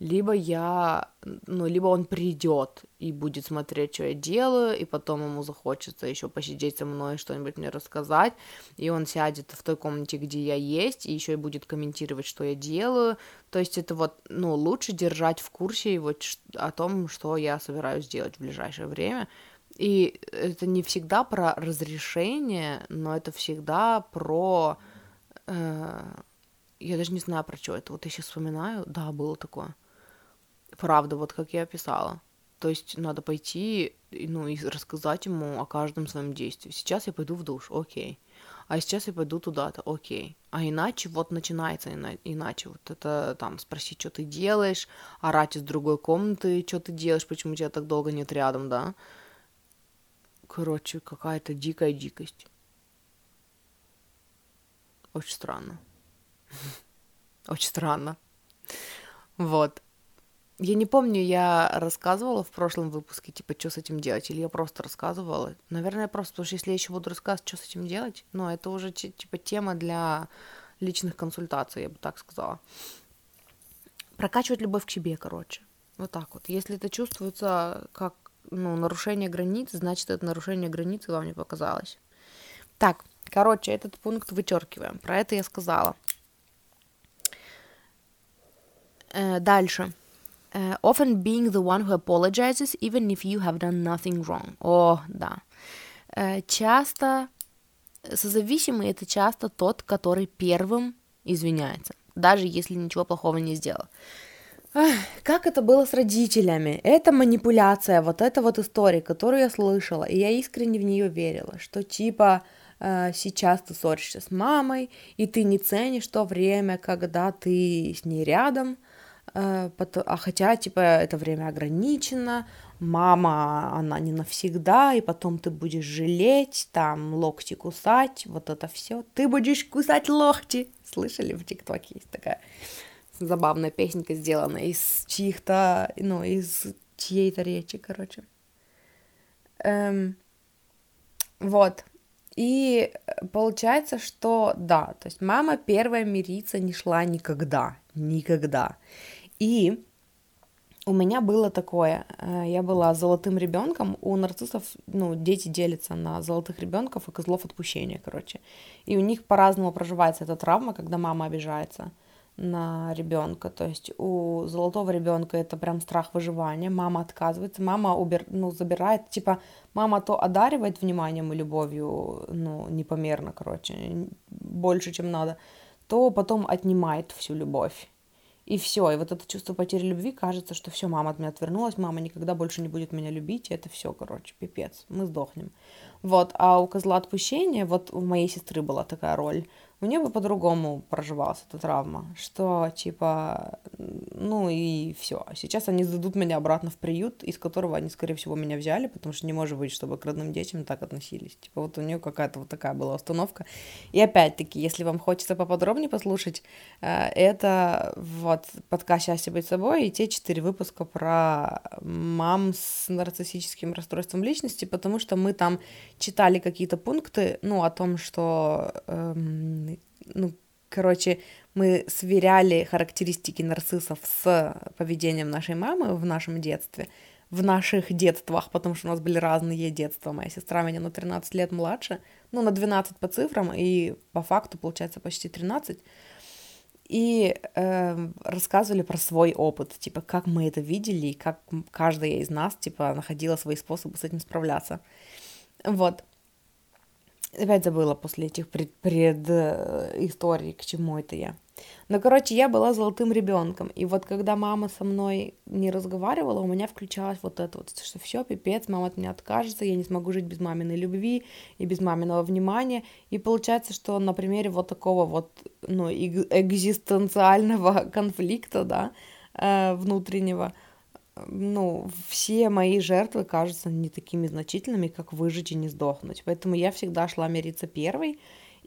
либо я, ну, либо он придет и будет смотреть, что я делаю, и потом ему захочется еще посидеть со мной, что-нибудь мне рассказать, и он сядет в той комнате, где я есть, и еще и будет комментировать, что я делаю, то есть это вот, ну, лучше держать в курсе вот о том, что я собираюсь делать в ближайшее время, и это не всегда про разрешение, но это всегда про... Э, я даже не знаю про что это. Вот я сейчас вспоминаю, да, было такое правда, вот как я описала. То есть надо пойти, ну, и рассказать ему о каждом своем действии. Сейчас я пойду в душ, окей. А сейчас я пойду туда-то, окей. А иначе вот начинается иначе. Вот это там спросить, что ты делаешь, орать из другой комнаты, что ты делаешь, почему тебя так долго нет рядом, да. Короче, какая-то дикая дикость. Очень странно. <laughs> Очень странно. Вот. Я не помню, я рассказывала в прошлом выпуске, типа, что с этим делать, или я просто рассказывала. Наверное, просто, потому что если я еще буду рассказывать, что с этим делать, ну, это уже, типа, тема для личных консультаций, я бы так сказала. Прокачивать любовь к себе, короче. Вот так вот. Если это чувствуется как, ну, нарушение границ, значит, это нарушение границ вам не показалось. Так, короче, этот пункт вычеркиваем. Про это я сказала. Э, дальше. Uh, often being the one who apologizes, even if you have done nothing wrong. О, да. Uh, часто созависимый это часто тот, который первым извиняется, даже если ничего плохого не сделал. Как это было с родителями? Это манипуляция, вот эта вот история, которую я слышала, и я искренне в нее верила, что типа э, сейчас ты ссоришься с мамой, и ты не ценишь то время, когда ты с ней рядом, а хотя, типа, это время ограничено, мама, она не навсегда, и потом ты будешь жалеть, там, локти кусать, вот это все. Ты будешь кусать локти. Слышали, в ТикТоке есть такая забавная песенка, сделана из чьих-то, ну, из чьей-то речи, короче. Эм, вот. И получается, что да, то есть мама первая мириться не шла никогда, никогда. И у меня было такое, э, я была золотым ребенком, у нарциссов, ну, дети делятся на золотых ребенков и козлов отпущения, короче. И у них по-разному проживается эта травма, когда мама обижается на ребенка. То есть у золотого ребенка это прям страх выживания. Мама отказывается, мама убер, ну, забирает, типа, мама то одаривает вниманием и любовью, ну, непомерно, короче, больше, чем надо, то потом отнимает всю любовь и все. И вот это чувство потери любви, кажется, что все, мама от меня отвернулась, мама никогда больше не будет меня любить, и это все, короче, пипец, мы сдохнем. Вот, а у козла отпущения, вот у моей сестры была такая роль, у нее бы по-другому проживалась эта травма, что типа, ну и все. Сейчас они сдадут меня обратно в приют, из которого они, скорее всего, меня взяли, потому что не может быть, чтобы к родным детям так относились. Типа вот у нее какая-то вот такая была установка. И опять-таки, если вам хочется поподробнее послушать, э, это вот подкаст «Счастье быть собой» и те четыре выпуска про мам с нарциссическим расстройством личности, потому что мы там читали какие-то пункты, ну, о том, что эм, ну, короче, мы сверяли характеристики нарциссов с поведением нашей мамы в нашем детстве, в наших детствах, потому что у нас были разные детства. Моя сестра меня на 13 лет младше, ну, на 12 по цифрам, и по факту, получается, почти 13. И э, рассказывали про свой опыт, типа, как мы это видели, и как каждая из нас, типа, находила свои способы с этим справляться. Вот. Опять забыла после этих пред, пред э, историй, к чему это я. Но, короче, я была золотым ребенком. И вот когда мама со мной не разговаривала, у меня включалось вот это вот, что все, пипец, мама от меня откажется, я не смогу жить без маминой любви и без маминого внимания. И получается, что на примере вот такого вот, ну, экзистенциального <laughs> конфликта, да, э, внутреннего, ну, все мои жертвы кажутся не такими значительными, как выжить и не сдохнуть. Поэтому я всегда шла мириться первой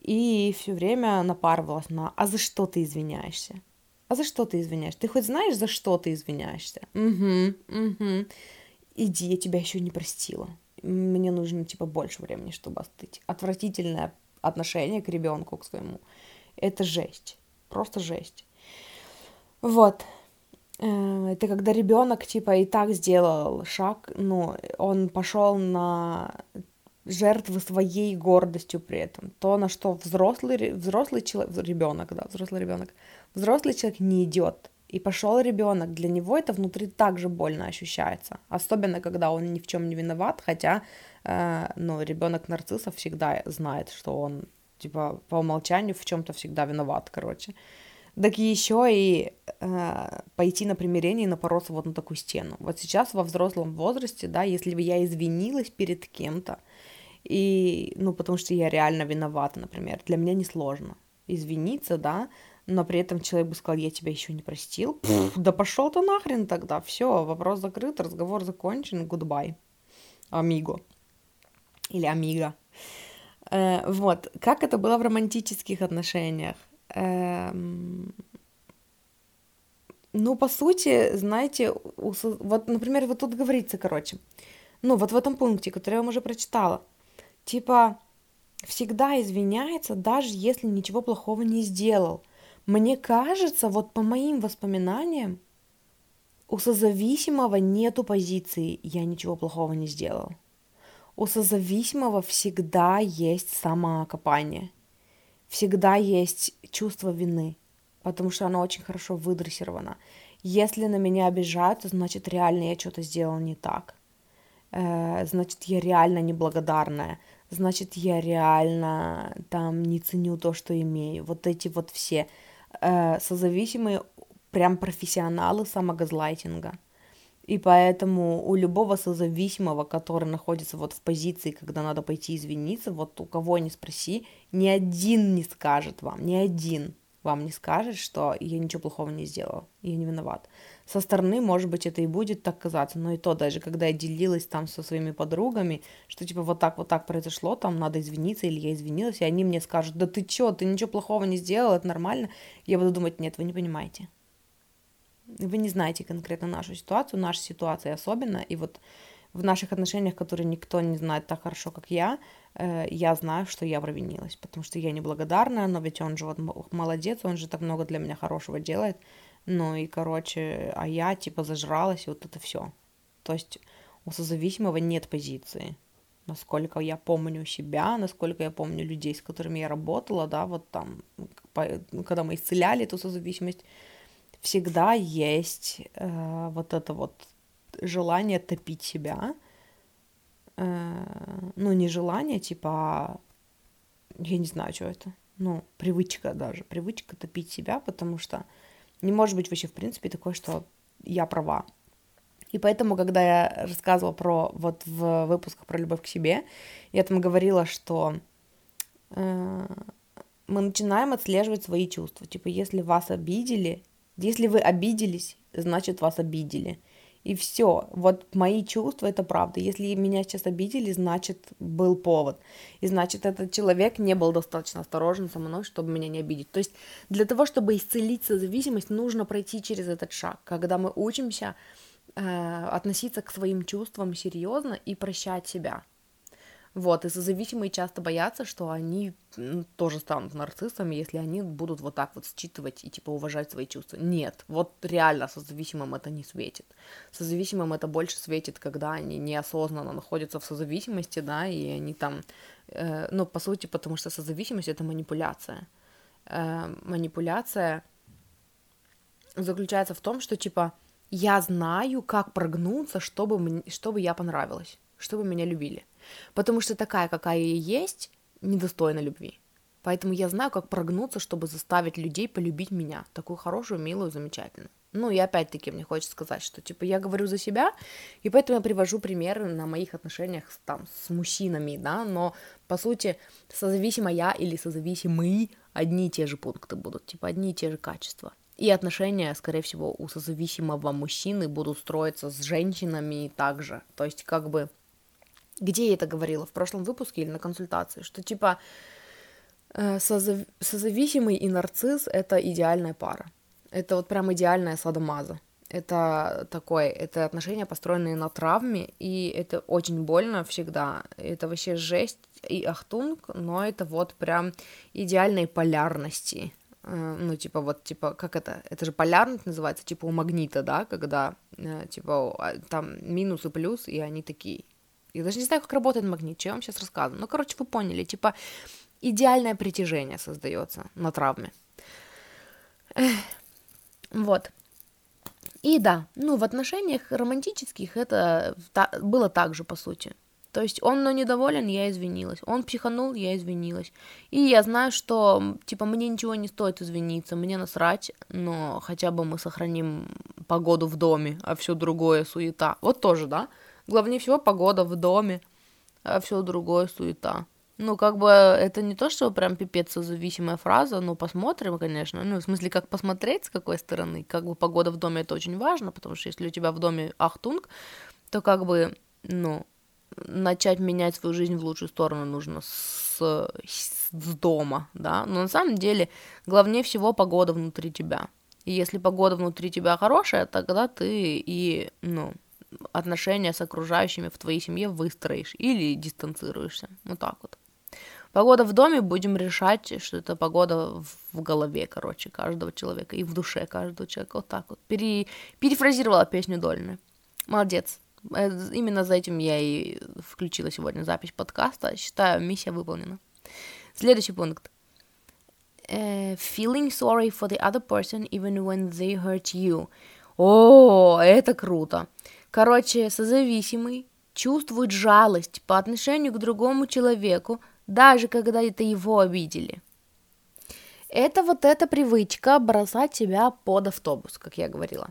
и все время напарывалась на «А за что ты извиняешься?» «А за что ты извиняешься? Ты хоть знаешь, за что ты извиняешься?» «Угу, угу. Иди, я тебя еще не простила. Мне нужно, типа, больше времени, чтобы остыть». Отвратительное отношение к ребенку, к своему. Это жесть. Просто жесть. Вот. Э, это когда ребенок типа и так сделал шаг, ну, он пошел на жертвы своей гордостью при этом. То, на что взрослый, взрослый человек, ребенок, да, взрослый ребенок, взрослый человек не идет. И пошел ребенок, для него это внутри также больно ощущается. Особенно, когда он ни в чем не виноват, хотя, э, ну, ребенок нарцисса всегда знает, что он, типа, по умолчанию в чем-то всегда виноват, короче. Э, так еще и э, пойти на примирение и напороться вот на такую стену. Вот сейчас во взрослом возрасте, да, если бы я извинилась перед кем-то, и, ну, потому что я реально виновата, например, для меня несложно извиниться, да, но при этом человек бы сказал, я тебя еще не простил, Пфф, да пошел ты нахрен тогда, все, вопрос закрыт, разговор закончен, goodbye, амиго, или амиго. Э, вот, как это было в романтических отношениях? Эм... Ну, по сути, знаете, вот, например, вот тут говорится, короче, ну, вот в этом пункте, который я вам уже прочитала, типа, всегда извиняется, даже если ничего плохого не сделал. Мне кажется, вот по моим воспоминаниям, у созависимого нету позиции «я ничего плохого не сделал». У созависимого всегда есть самокопание – всегда есть чувство вины, потому что оно очень хорошо выдрессировано. Если на меня обижаются, значит, реально я что-то сделал не так. Э, значит, я реально неблагодарная. Значит, я реально там не ценю то, что имею. Вот эти вот все э, созависимые прям профессионалы самогазлайтинга. И поэтому у любого созависимого, который находится вот в позиции, когда надо пойти извиниться, вот у кого ни спроси, ни один не скажет вам, ни один вам не скажет, что я ничего плохого не сделал, я не виноват. Со стороны, может быть, это и будет так казаться, но и то даже, когда я делилась там со своими подругами, что типа вот так, вот так произошло, там надо извиниться, или я извинилась, и они мне скажут, да ты чё, ты ничего плохого не сделал, это нормально, я буду думать, нет, вы не понимаете, вы не знаете конкретно нашу ситуацию, наша ситуация особенно, и вот в наших отношениях, которые никто не знает так хорошо, как я, э, я знаю, что я провинилась, потому что я неблагодарная, но ведь он же вот молодец, он же так много для меня хорошего делает, Ну и, короче, а я типа зажралась, и вот это все. То есть у созависимого нет позиции. Насколько я помню себя, насколько я помню людей, с которыми я работала, да, вот там, когда мы исцеляли эту созависимость, всегда есть э, вот это вот желание топить себя. Э, ну, не желание, типа, а, я не знаю, что это. Ну, привычка даже, привычка топить себя, потому что не может быть вообще, в принципе, такое, что я права. И поэтому, когда я рассказывала про, вот в выпусках про любовь к себе, я там говорила, что э, мы начинаем отслеживать свои чувства. Типа, если вас обидели, если вы обиделись, значит, вас обидели. И все. Вот мои чувства это правда. Если меня сейчас обидели, значит, был повод. И значит, этот человек не был достаточно осторожен со мной, чтобы меня не обидеть. То есть для того, чтобы исцелить созависимость, нужно пройти через этот шаг, когда мы учимся э, относиться к своим чувствам серьезно и прощать себя. Вот, и созависимые часто боятся, что они тоже станут нарциссами, если они будут вот так вот считывать и, типа, уважать свои чувства. Нет, вот реально созависимым это не светит. Созависимым это больше светит, когда они неосознанно находятся в созависимости, да, и они там, э, ну, по сути, потому что созависимость — это манипуляция. Э, манипуляция заключается в том, что, типа, я знаю, как прогнуться, чтобы, чтобы я понравилась, чтобы меня любили. Потому что такая, какая я есть, недостойна любви. Поэтому я знаю, как прогнуться, чтобы заставить людей полюбить меня, такую хорошую, милую, замечательную. Ну и опять-таки мне хочется сказать, что типа я говорю за себя, и поэтому я привожу примеры на моих отношениях там с мужчинами, да, но по сути созависимо я или созависимый одни и те же пункты будут, типа одни и те же качества. И отношения, скорее всего, у созависимого мужчины будут строиться с женщинами также. То есть как бы где я это говорила, в прошлом выпуске или на консультации, что типа э, созав... созависимый и нарцисс — это идеальная пара. Это вот прям идеальная садомаза. Это такое, это отношения, построенные на травме, и это очень больно всегда. Это вообще жесть и ахтунг, но это вот прям идеальной полярности. Э, ну, типа, вот, типа, как это? Это же полярность называется, типа, у магнита, да, когда, э, типа, а, там минус и плюс, и они такие я даже не знаю, как работает магнит, что я вам сейчас рассказываю. Ну, короче, вы поняли, типа идеальное притяжение создается на травме. Вот. И да, ну, в отношениях романтических это было так же, по сути. То есть он но недоволен, я извинилась. Он психанул, я извинилась. И я знаю, что, типа, мне ничего не стоит извиниться, мне насрать, но хотя бы мы сохраним погоду в доме, а все другое суета. Вот тоже, да? Главнее всего погода в доме, а все другое суета. Ну, как бы, это не то, что прям пипец зависимая фраза, но посмотрим, конечно. Ну, в смысле, как посмотреть, с какой стороны. Как бы погода в доме это очень важно, потому что если у тебя в доме ахтунг, то как бы, ну, начать менять свою жизнь в лучшую сторону нужно с, с дома, да. Но на самом деле, главнее всего погода внутри тебя. И если погода внутри тебя хорошая, тогда ты и, ну, отношения с окружающими в твоей семье выстроишь или дистанцируешься. Вот так вот. Погода в доме будем решать, что это погода в голове, короче, каждого человека и в душе каждого человека. Вот так вот. Пере... Перефразировала песню Дольны. Молодец. Э, именно за этим я и включила сегодня запись подкаста. Считаю, миссия выполнена. Следующий пункт. Uh, feeling sorry for the other person even when they hurt you. О, это круто. Короче, созависимый чувствует жалость по отношению к другому человеку, даже когда это его обидели. Это вот эта привычка бросать себя под автобус, как я говорила.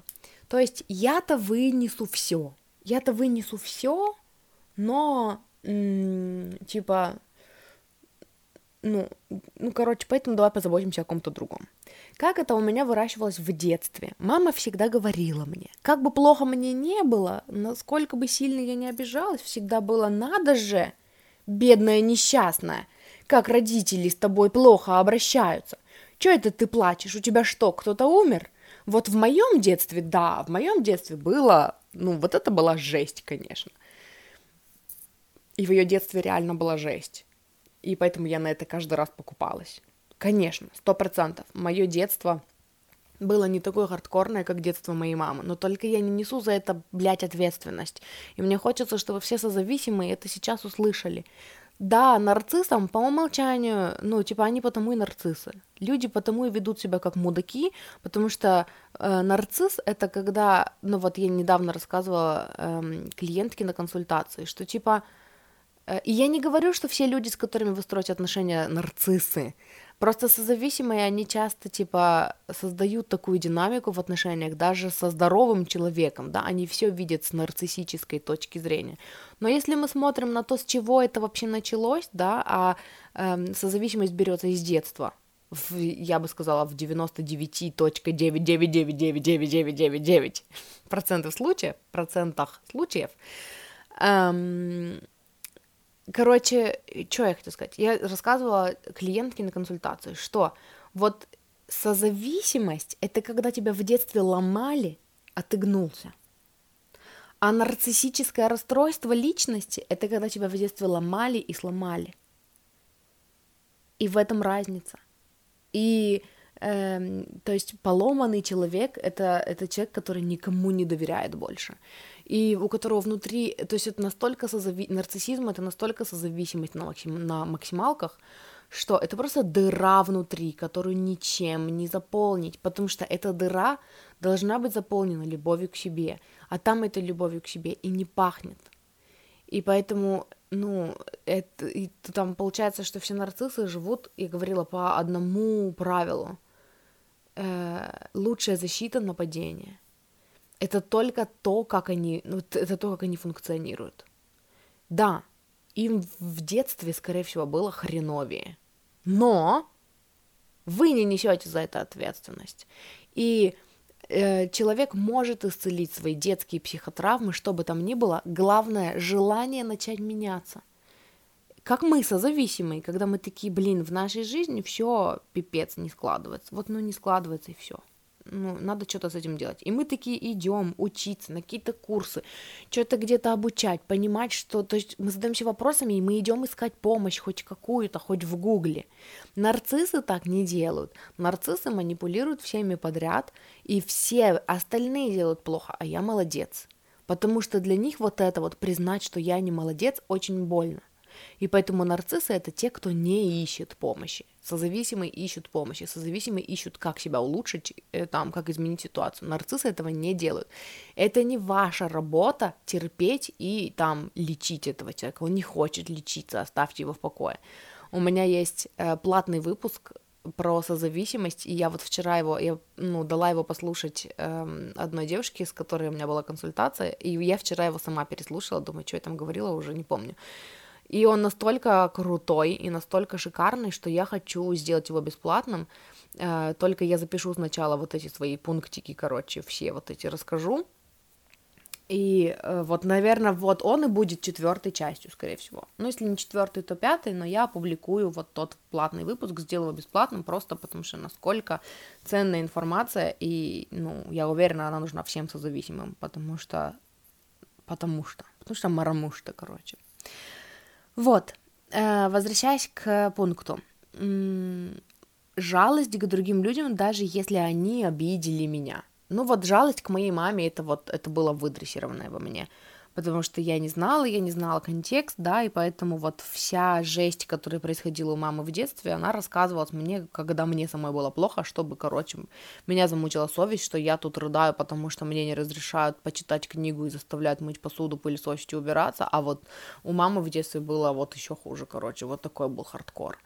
То есть я-то вынесу все, я-то вынесу все, но м- типа, ну, ну, короче, поэтому давай позаботимся о ком-то другом. Как это у меня выращивалось в детстве? Мама всегда говорила мне, как бы плохо мне не было, насколько бы сильно я не обижалась, всегда было «надо же, бедная несчастная, как родители с тобой плохо обращаются. Чё это ты плачешь? У тебя что, кто-то умер?» Вот в моем детстве, да, в моем детстве было, ну, вот это была жесть, конечно. И в ее детстве реально была жесть. И поэтому я на это каждый раз покупалась. Конечно, сто процентов. Мое детство было не такое хардкорное, как детство моей мамы, но только я не несу за это, блядь, ответственность. И мне хочется, чтобы все созависимые это сейчас услышали. Да, нарциссам по умолчанию, ну, типа, они потому и нарциссы. Люди потому и ведут себя как мудаки, потому что э, нарцисс — это когда, ну, вот я недавно рассказывала э, клиентке на консультации, что, типа, э, и я не говорю, что все люди, с которыми вы строите отношения, нарциссы, Просто созависимые, они часто, типа, создают такую динамику в отношениях даже со здоровым человеком, да, они все видят с нарциссической точки зрения. Но если мы смотрим на то, с чего это вообще началось, да, а эм, созависимость берется из детства, в, я бы сказала, в 99.999999999% процентов случаев, процентах случаев, эм, Короче, что я хотела сказать? Я рассказывала клиентке на консультации, что вот созависимость — это когда тебя в детстве ломали, а ты гнулся. А нарциссическое расстройство личности — это когда тебя в детстве ломали и сломали. И в этом разница. И э, то есть поломанный человек это, это человек, который никому не доверяет больше и у которого внутри, то есть это настолько созави... нарциссизм, это настолько созависимость на, максим... на максималках, что это просто дыра внутри, которую ничем не заполнить, потому что эта дыра должна быть заполнена любовью к себе, а там этой любовью к себе и не пахнет. И поэтому, ну, это, и там получается, что все нарциссы живут, я говорила, по одному правилу. Э, лучшая защита нападения это только то, как они, ну, это то, как они функционируют. Да, им в детстве, скорее всего, было хреновее. Но вы не несете за это ответственность. И э, человек может исцелить свои детские психотравмы, что бы там ни было. Главное желание начать меняться. Как мы созависимые, когда мы такие, блин, в нашей жизни все пипец не складывается. Вот, ну не складывается и все ну, надо что-то с этим делать. И мы такие идем учиться на какие-то курсы, что-то где-то обучать, понимать, что, то есть мы задаемся вопросами, и мы идем искать помощь хоть какую-то, хоть в гугле. Нарциссы так не делают. Нарциссы манипулируют всеми подряд, и все остальные делают плохо, а я молодец. Потому что для них вот это вот признать, что я не молодец, очень больно. И поэтому нарциссы это те, кто не ищет помощи. Созависимые ищут помощи, созависимые ищут, как себя улучшить, э, там, как изменить ситуацию. Нарциссы этого не делают. Это не ваша работа терпеть и там лечить этого человека. Он не хочет лечиться, оставьте его в покое. У меня есть э, платный выпуск про созависимость, и я вот вчера его, я, ну, дала его послушать эм, одной девушке, с которой у меня была консультация, и я вчера его сама переслушала, думаю, что я там говорила, уже не помню. И он настолько крутой и настолько шикарный, что я хочу сделать его бесплатным. Э, только я запишу сначала вот эти свои пунктики, короче, все вот эти расскажу. И э, вот, наверное, вот он и будет четвертой частью, скорее всего. Ну, если не четвертый, то пятый, но я опубликую вот тот платный выпуск, сделаю бесплатным, просто потому что насколько ценная информация, и, ну, я уверена, она нужна всем созависимым, потому что, потому что, потому что марамушта, короче. Вот, э, возвращаясь к пункту. Жалость к другим людям, даже если они обидели меня. Ну вот жалость к моей маме, это вот, это было выдрессированное во мне потому что я не знала, я не знала контекст, да, и поэтому вот вся жесть, которая происходила у мамы в детстве, она рассказывалась мне, когда мне самой было плохо, чтобы, короче, меня замучила совесть, что я тут рыдаю, потому что мне не разрешают почитать книгу и заставляют мыть посуду, пылесосить и убираться, а вот у мамы в детстве было вот еще хуже, короче, вот такой был хардкор.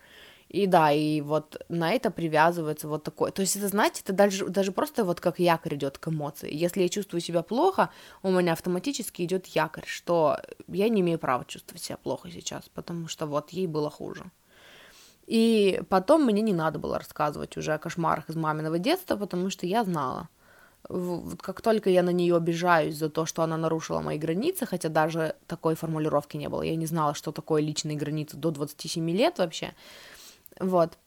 И да, и вот на это привязывается вот такое. То есть это, знаете, это даже, даже просто вот как якорь идет к эмоции. Если я чувствую себя плохо, у меня автоматически идет якорь, что я не имею права чувствовать себя плохо сейчас, потому что вот ей было хуже. И потом мне не надо было рассказывать уже о кошмарах из маминого детства, потому что я знала. Вот как только я на нее обижаюсь за то, что она нарушила мои границы, хотя даже такой формулировки не было, я не знала, что такое личные границы до 27 лет вообще, вот.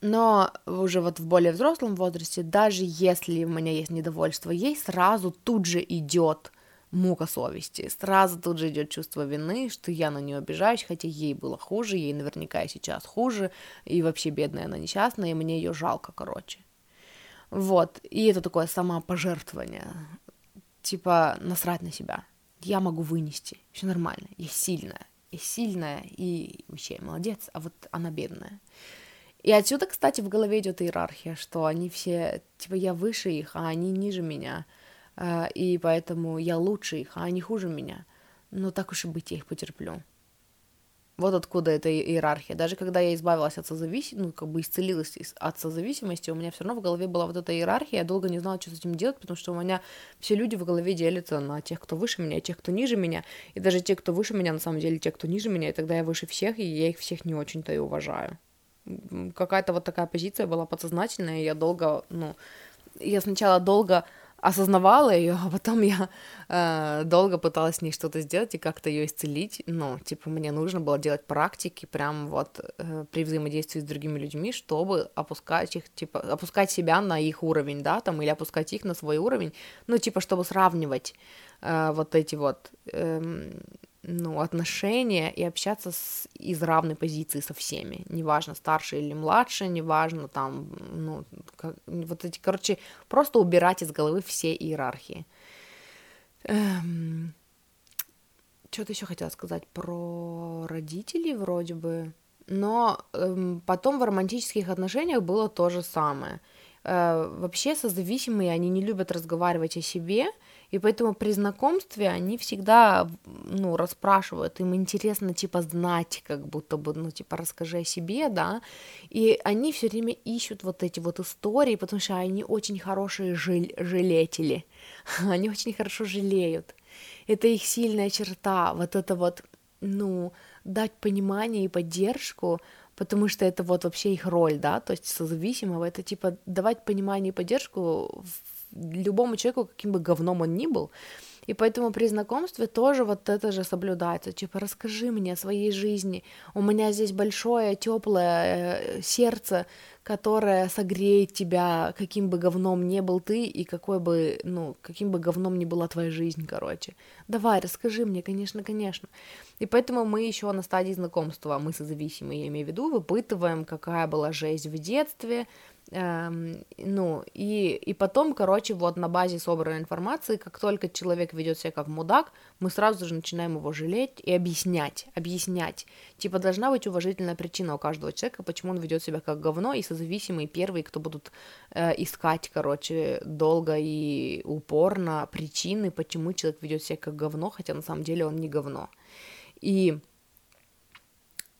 Но уже вот в более взрослом возрасте, даже если у меня есть недовольство ей, сразу тут же идет мука совести, сразу тут же идет чувство вины, что я на нее обижаюсь, хотя ей было хуже, ей наверняка сейчас хуже, и вообще бедная она несчастная, и мне ее жалко, короче. Вот, и это такое самопожертвование, типа насрать на себя. Я могу вынести, все нормально, я сильная, я сильная и вообще молодец, а вот она бедная. И отсюда, кстати, в голове идет иерархия, что они все, типа, я выше их, а они ниже меня, а, и поэтому я лучше их, а они хуже меня. Но так уж и быть, я их потерплю. Вот откуда эта иерархия. Даже когда я избавилась от созависимости, ну, как бы исцелилась от созависимости, у меня все равно в голове была вот эта иерархия, я долго не знала, что с этим делать, потому что у меня все люди в голове делятся на тех, кто выше меня, и тех, кто ниже меня, и даже те, кто выше меня, на самом деле, те, кто ниже меня, и тогда я выше всех, и я их всех не очень-то и уважаю. Какая-то вот такая позиция была подсознательная, и я долго, ну, я сначала долго осознавала ее, а потом я э, долго пыталась с ней что-то сделать и как-то ее исцелить. Ну, типа, мне нужно было делать практики прям вот э, при взаимодействии с другими людьми, чтобы опускать их, типа, опускать себя на их уровень, да, там, или опускать их на свой уровень, ну, типа, чтобы сравнивать э, вот эти вот э, ну, отношения и общаться с, из равной позиции со всеми. Неважно, старше или младше, неважно, там, ну, как, вот эти, короче, просто убирать из головы все иерархии. Эм, что-то еще хотела сказать про родителей вроде бы. Но эм, потом в романтических отношениях было то же самое. Э, вообще созависимые, они не любят разговаривать о себе, и поэтому при знакомстве они всегда, ну, расспрашивают, им интересно, типа, знать, как будто бы, ну, типа, расскажи о себе, да, и они все время ищут вот эти вот истории, потому что они очень хорошие жил- жалетели, <laughs> они очень хорошо жалеют, это их сильная черта, вот это вот, ну, дать понимание и поддержку, потому что это вот вообще их роль, да, то есть созависимого, это типа давать понимание и поддержку любому человеку, каким бы говном он ни был. И поэтому при знакомстве тоже вот это же соблюдается. Типа, расскажи мне о своей жизни. У меня здесь большое, теплое э, сердце, которое согреет тебя, каким бы говном не был ты, и какой бы, ну, каким бы говном ни была твоя жизнь, короче. Давай, расскажи мне, конечно, конечно. И поэтому мы еще на стадии знакомства, мы созависимые, я имею в виду, выпытываем, какая была жизнь в детстве, Эм, ну, и, и потом, короче, вот на базе собранной информации, как только человек ведет себя как мудак, мы сразу же начинаем его жалеть и объяснять, объяснять. Типа должна быть уважительная причина у каждого человека, почему он ведет себя как говно, и созависимые первые, кто будут э, искать, короче, долго и упорно причины, почему человек ведет себя как говно, хотя на самом деле он не говно. И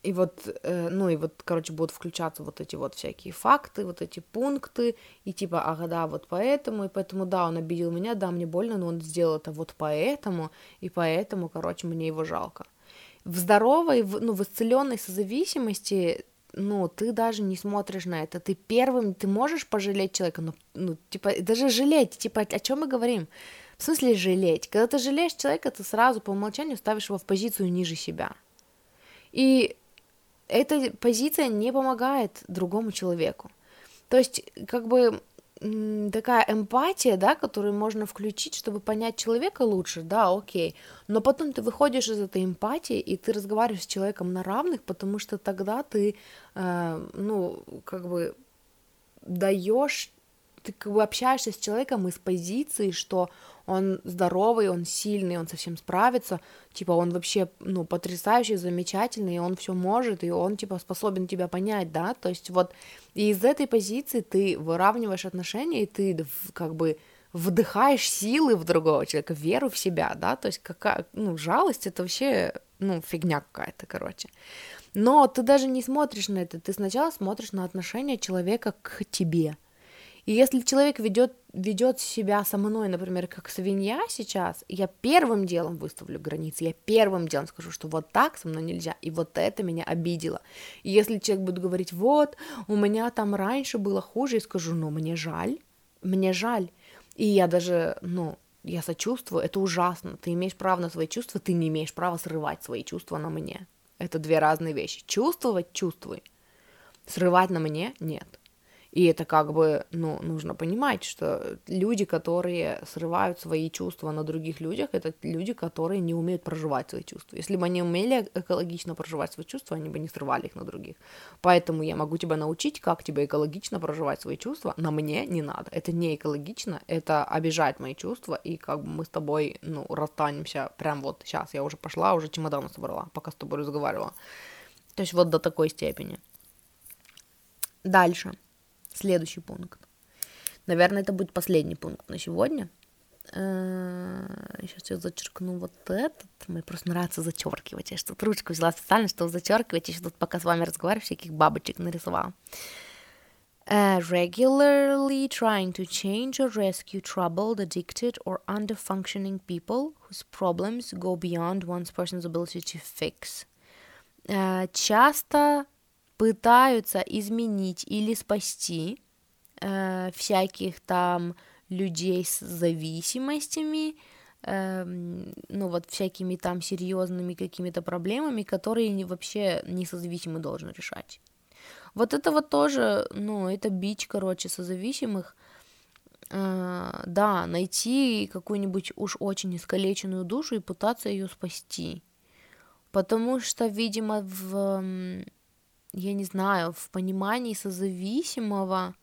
и вот, э, ну и вот, короче, будут включаться вот эти вот всякие факты, вот эти пункты, и типа, ага, да, вот поэтому, и поэтому, да, он обидел меня, да, мне больно, но он сделал это вот поэтому, и поэтому, короче, мне его жалко. В здоровой, в, ну, в исцеленной созависимости, ну, ты даже не смотришь на это, ты первым, ты можешь пожалеть человека, но, ну, типа, даже жалеть, типа, о чем мы говорим? В смысле жалеть? Когда ты жалеешь человека, ты сразу по умолчанию ставишь его в позицию ниже себя. И эта позиция не помогает другому человеку. То есть, как бы такая эмпатия, да, которую можно включить, чтобы понять человека лучше, да, окей. Но потом ты выходишь из этой эмпатии, и ты разговариваешь с человеком на равных, потому что тогда ты, э, ну, как бы даешь, ты как бы общаешься с человеком из позиции, что он здоровый, он сильный, он совсем справится, типа он вообще, ну, потрясающий, замечательный, и он все может, и он, типа, способен тебя понять, да, то есть вот и из этой позиции ты выравниваешь отношения, и ты как бы вдыхаешь силы в другого человека, веру в себя, да, то есть какая, ну, жалость это вообще, ну, фигня какая-то, короче. Но ты даже не смотришь на это, ты сначала смотришь на отношение человека к тебе, и если человек ведет, ведет себя со мной, например, как свинья сейчас, я первым делом выставлю границы, я первым делом скажу, что вот так со мной нельзя, и вот это меня обидело. И если человек будет говорить, вот, у меня там раньше было хуже, я скажу, ну, мне жаль, мне жаль. И я даже, ну, я сочувствую, это ужасно. Ты имеешь право на свои чувства, ты не имеешь права срывать свои чувства на мне. Это две разные вещи. Чувствовать – чувствуй. Срывать на мне – нет. И это как бы, ну, нужно понимать, что люди, которые срывают свои чувства на других людях, это люди, которые не умеют проживать свои чувства. Если бы они умели экологично проживать свои чувства, они бы не срывали их на других. Поэтому я могу тебя научить, как тебе экологично проживать свои чувства, на мне не надо. Это не экологично, это обижает мои чувства, и как бы мы с тобой, ну, расстанемся прям вот сейчас. Я уже пошла, уже чемодан собрала, пока с тобой разговаривала. То есть вот до такой степени. Дальше. Следующий пункт. Наверное, это будет последний пункт на сегодня. Сейчас э, я зачеркну вот этот. Мне просто нравится зачеркивать. Я что-то ручку взяла специально, чтобы зачеркивать. Еще тут пока с вами разговариваю, всяких бабочек нарисовала. Uh, regularly trying to change or rescue troubled, addicted, or under-functioning people whose problems go beyond one's person's ability to fix. Uh, часто пытаются изменить или спасти э, всяких там людей с зависимостями, э, ну вот всякими там серьезными какими-то проблемами, которые вообще не созависимый должен решать. Вот это вот тоже, ну, это бич, короче, созависимых. Э, да, найти какую-нибудь уж очень искалеченную душу и пытаться ее спасти. Потому что, видимо, в я не знаю, в понимании созависимого,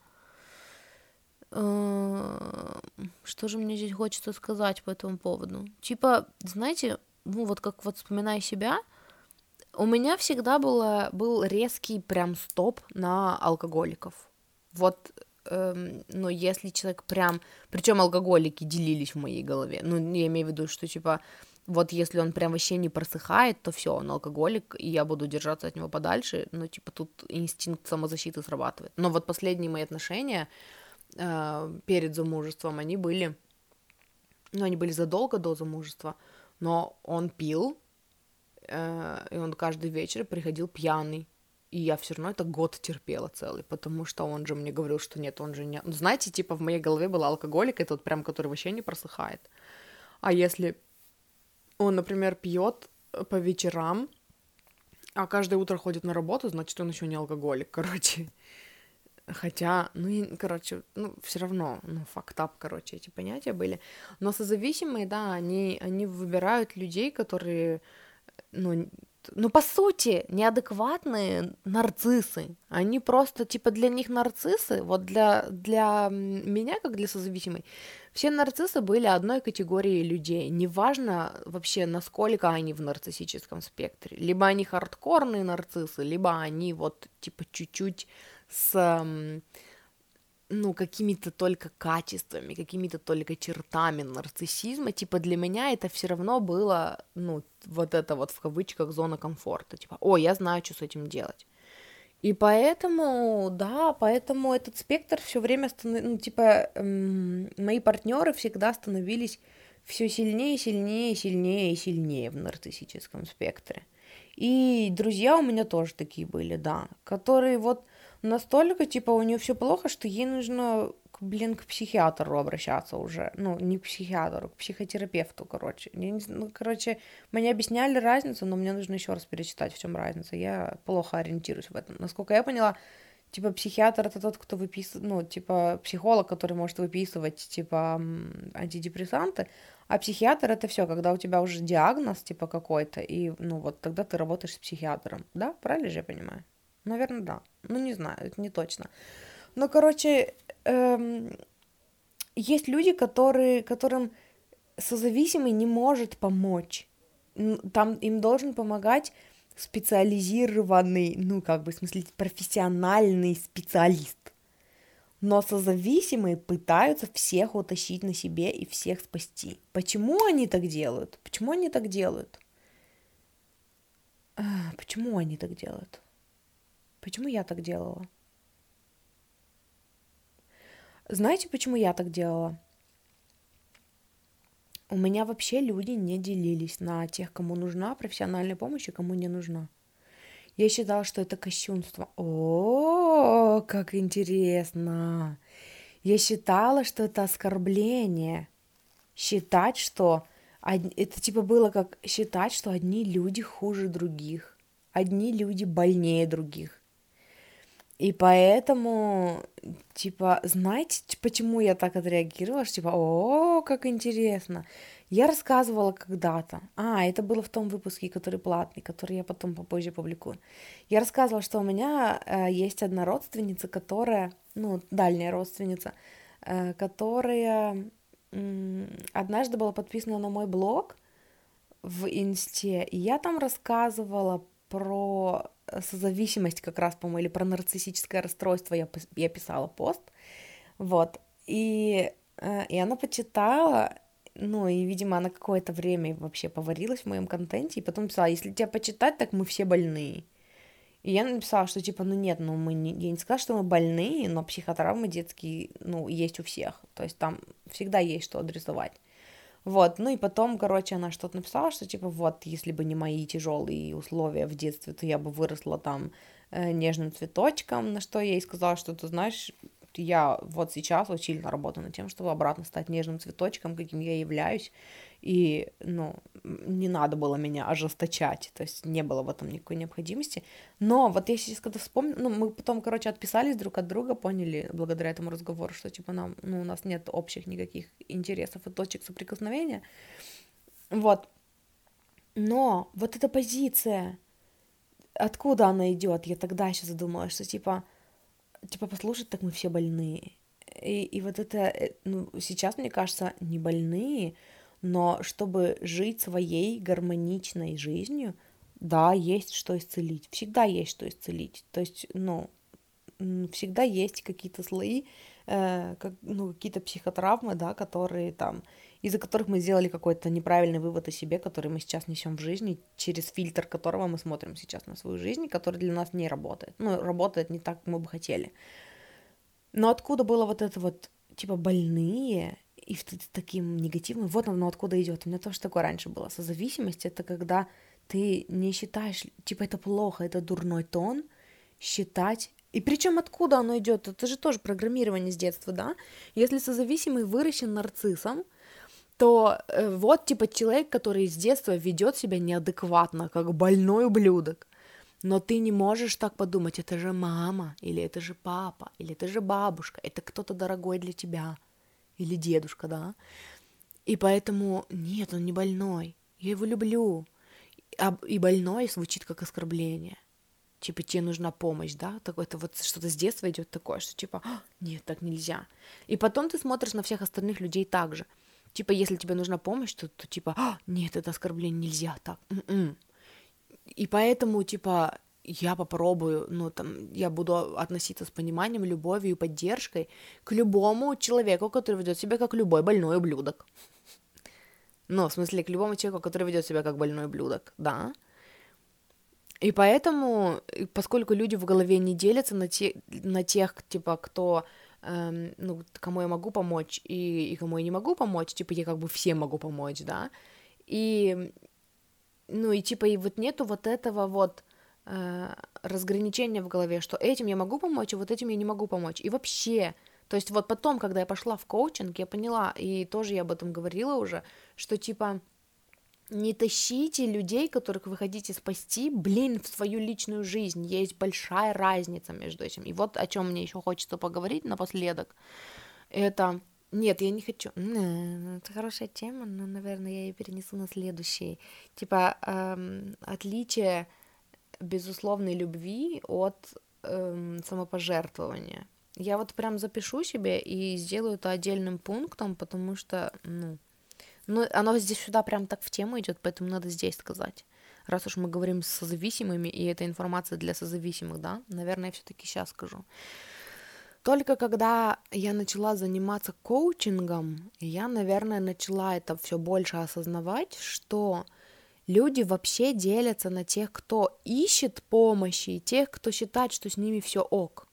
э, что же мне здесь хочется сказать по этому поводу? Типа, знаете, ну вот как вот вспоминая себя, у меня всегда было, был резкий прям стоп на алкоголиков. Вот, эм, ну, если человек прям... Причем алкоголики делились в моей голове. Ну, я имею в виду, что, типа, вот если он прям вообще не просыхает, то все, он алкоголик, и я буду держаться от него подальше. Ну, типа, тут инстинкт самозащиты срабатывает. Но вот последние мои отношения э, перед замужеством, они были, ну, они были задолго до замужества, но он пил, э, и он каждый вечер приходил пьяный. И я все равно это год терпела целый, потому что он же мне говорил, что нет, он же не... Ну, знаете, типа в моей голове был алкоголик, это вот прям, который вообще не просыхает. А если он, например, пьет э, по вечерам, а каждое утро ходит на работу, значит, он еще не алкоголик, <laughs> короче. Хотя, ну, и, короче, ну, все равно, ну, фактап, короче, эти понятия были. Но созависимые, да, они, они выбирают людей, которые, ну, ну, по сути, неадекватные нарциссы. Они просто, типа, для них нарциссы, вот для, для меня, как для созависимой, все нарциссы были одной категории людей. Неважно вообще, насколько они в нарциссическом спектре. Либо они хардкорные нарциссы, либо они вот, типа, чуть-чуть с ну, какими-то только качествами, какими-то только чертами нарциссизма, типа для меня это все равно было, ну, вот это вот в кавычках зона комфорта, типа, о, я знаю, что с этим делать. И поэтому, да, поэтому этот спектр все время становился, ну, типа, эм, мои партнеры всегда становились все сильнее, сильнее, сильнее и сильнее в нарциссическом спектре. И друзья у меня тоже такие были, да, которые вот настолько, типа, у нее все плохо, что ей нужно, блин, к психиатру обращаться уже. Ну, не к психиатру, к психотерапевту, короче. Я не, ну, короче, мне объясняли разницу, но мне нужно еще раз перечитать, в чем разница. Я плохо ориентируюсь в этом. Насколько я поняла, типа, психиатр это тот, кто выписывает, ну, типа, психолог, который может выписывать, типа, антидепрессанты, а психиатр это все, когда у тебя уже диагноз, типа, какой-то, и, ну, вот тогда ты работаешь с психиатром, да? Правильно же я понимаю? Наверное, да. Ну, не знаю, это не точно. Но, короче, эм, есть люди, которые, которым созависимый не может помочь. Там им должен помогать специализированный, ну, как бы, в смысле, профессиональный специалист. Но созависимые пытаются всех утащить на себе и всех спасти. Почему они так делают? Почему они так делают? А, почему они так делают? Почему я так делала? Знаете, почему я так делала? У меня вообще люди не делились на тех, кому нужна профессиональная помощь и кому не нужна. Я считала, что это кощунство. О, как интересно! Я считала, что это оскорбление. Считать, что... Это типа было как считать, что одни люди хуже других. Одни люди больнее других. И поэтому, типа, знаете, почему я так отреагировала? Что, типа, о, как интересно. Я рассказывала когда-то. А, это было в том выпуске, который платный, который я потом попозже публикую. Я рассказывала, что у меня э, есть одна родственница, которая, ну, дальняя родственница, э, которая э, однажды была подписана на мой блог в инсте, и я там рассказывала про созависимость как раз, по-моему, или про нарциссическое расстройство я, я писала пост, вот, и, э, и она почитала, ну, и, видимо, она какое-то время вообще поварилась в моем контенте, и потом писала, если тебя почитать, так мы все больные. И я написала, что типа, ну нет, ну мы не, я не сказала, что мы больные, но психотравмы детские, ну, есть у всех. То есть там всегда есть что адресовать. Вот, ну и потом, короче, она что-то написала, что типа, вот, если бы не мои тяжелые условия в детстве, то я бы выросла там э, нежным цветочком, на что я ей сказала, что ты знаешь, я вот сейчас очень сильно работаю над тем, чтобы обратно стать нежным цветочком, каким я являюсь, и, ну, не надо было меня ожесточать, то есть не было в этом никакой необходимости, но вот я сейчас когда вспомню, ну, мы потом, короче, отписались друг от друга, поняли благодаря этому разговору, что, типа, нам, ну, у нас нет общих никаких интересов и точек соприкосновения, вот, но вот эта позиция, откуда она идет, я тогда еще задумалась, что, типа, типа, послушать, так мы все больные, и, и вот это, э, ну, сейчас, мне кажется, не больные, но чтобы жить своей гармоничной жизнью, да, есть что исцелить, всегда есть что исцелить, то есть, ну, всегда есть какие-то слои, э, как, ну, какие-то психотравмы, да, которые там, из-за которых мы сделали какой-то неправильный вывод о себе, который мы сейчас несем в жизни, через фильтр которого мы смотрим сейчас на свою жизнь, который для нас не работает, ну, работает не так, как мы бы хотели. Но откуда было вот это вот, типа, больные, и таким негативным. Вот оно откуда идет. У меня тоже такое раньше было. Созависимость это когда ты не считаешь, типа это плохо, это дурной тон, считать. И причем откуда оно идет? Это же тоже программирование с детства, да? Если созависимый выращен нарциссом, то э, вот типа человек, который с детства ведет себя неадекватно, как больной ублюдок. Но ты не можешь так подумать, это же мама, или это же папа, или это же бабушка, это кто-то дорогой для тебя или дедушка, да. И поэтому нет, он не больной. Я его люблю. А, и больной звучит как оскорбление. Типа, тебе нужна помощь, да? Так это вот что-то с детства идет такое, что типа, «А, нет, так нельзя. И потом ты смотришь на всех остальных людей так же. Типа, если тебе нужна помощь, то, то типа, «А, нет, это оскорбление нельзя так. М-м. И поэтому, типа, я попробую, ну, там, я буду относиться с пониманием, любовью и поддержкой к любому человеку, который ведет себя как любой больной ублюдок. Ну, в смысле, к любому человеку, который ведет себя как больной ублюдок, да. И поэтому, поскольку люди в голове не делятся на, те, на тех, типа, кто, эм, ну, кому я могу помочь и, и кому я не могу помочь, типа, я как бы всем могу помочь, да, и, ну, и, типа, и вот нету вот этого вот, разграничение в голове, что этим я могу помочь, а вот этим я не могу помочь. И вообще, то есть вот потом, когда я пошла в коучинг, я поняла, и тоже я об этом говорила уже, что типа не тащите людей, которых вы хотите спасти, блин, в свою личную жизнь. Есть большая разница между этим. И вот о чем мне еще хочется поговорить напоследок. Это нет, я не хочу. Это хорошая тема, но, наверное, я ее перенесу на следующий. Типа эм, отличие безусловной любви от эм, самопожертвования. Я вот прям запишу себе и сделаю это отдельным пунктом, потому что, ну, ну, оно здесь сюда прям так в тему идет, поэтому надо здесь сказать. Раз уж мы говорим с созависимыми, и эта информация для созависимых, да, наверное, я все-таки сейчас скажу. Только когда я начала заниматься коучингом, я, наверное, начала это все больше осознавать, что люди вообще делятся на тех, кто ищет помощи, и тех, кто считает, что с ними все ок.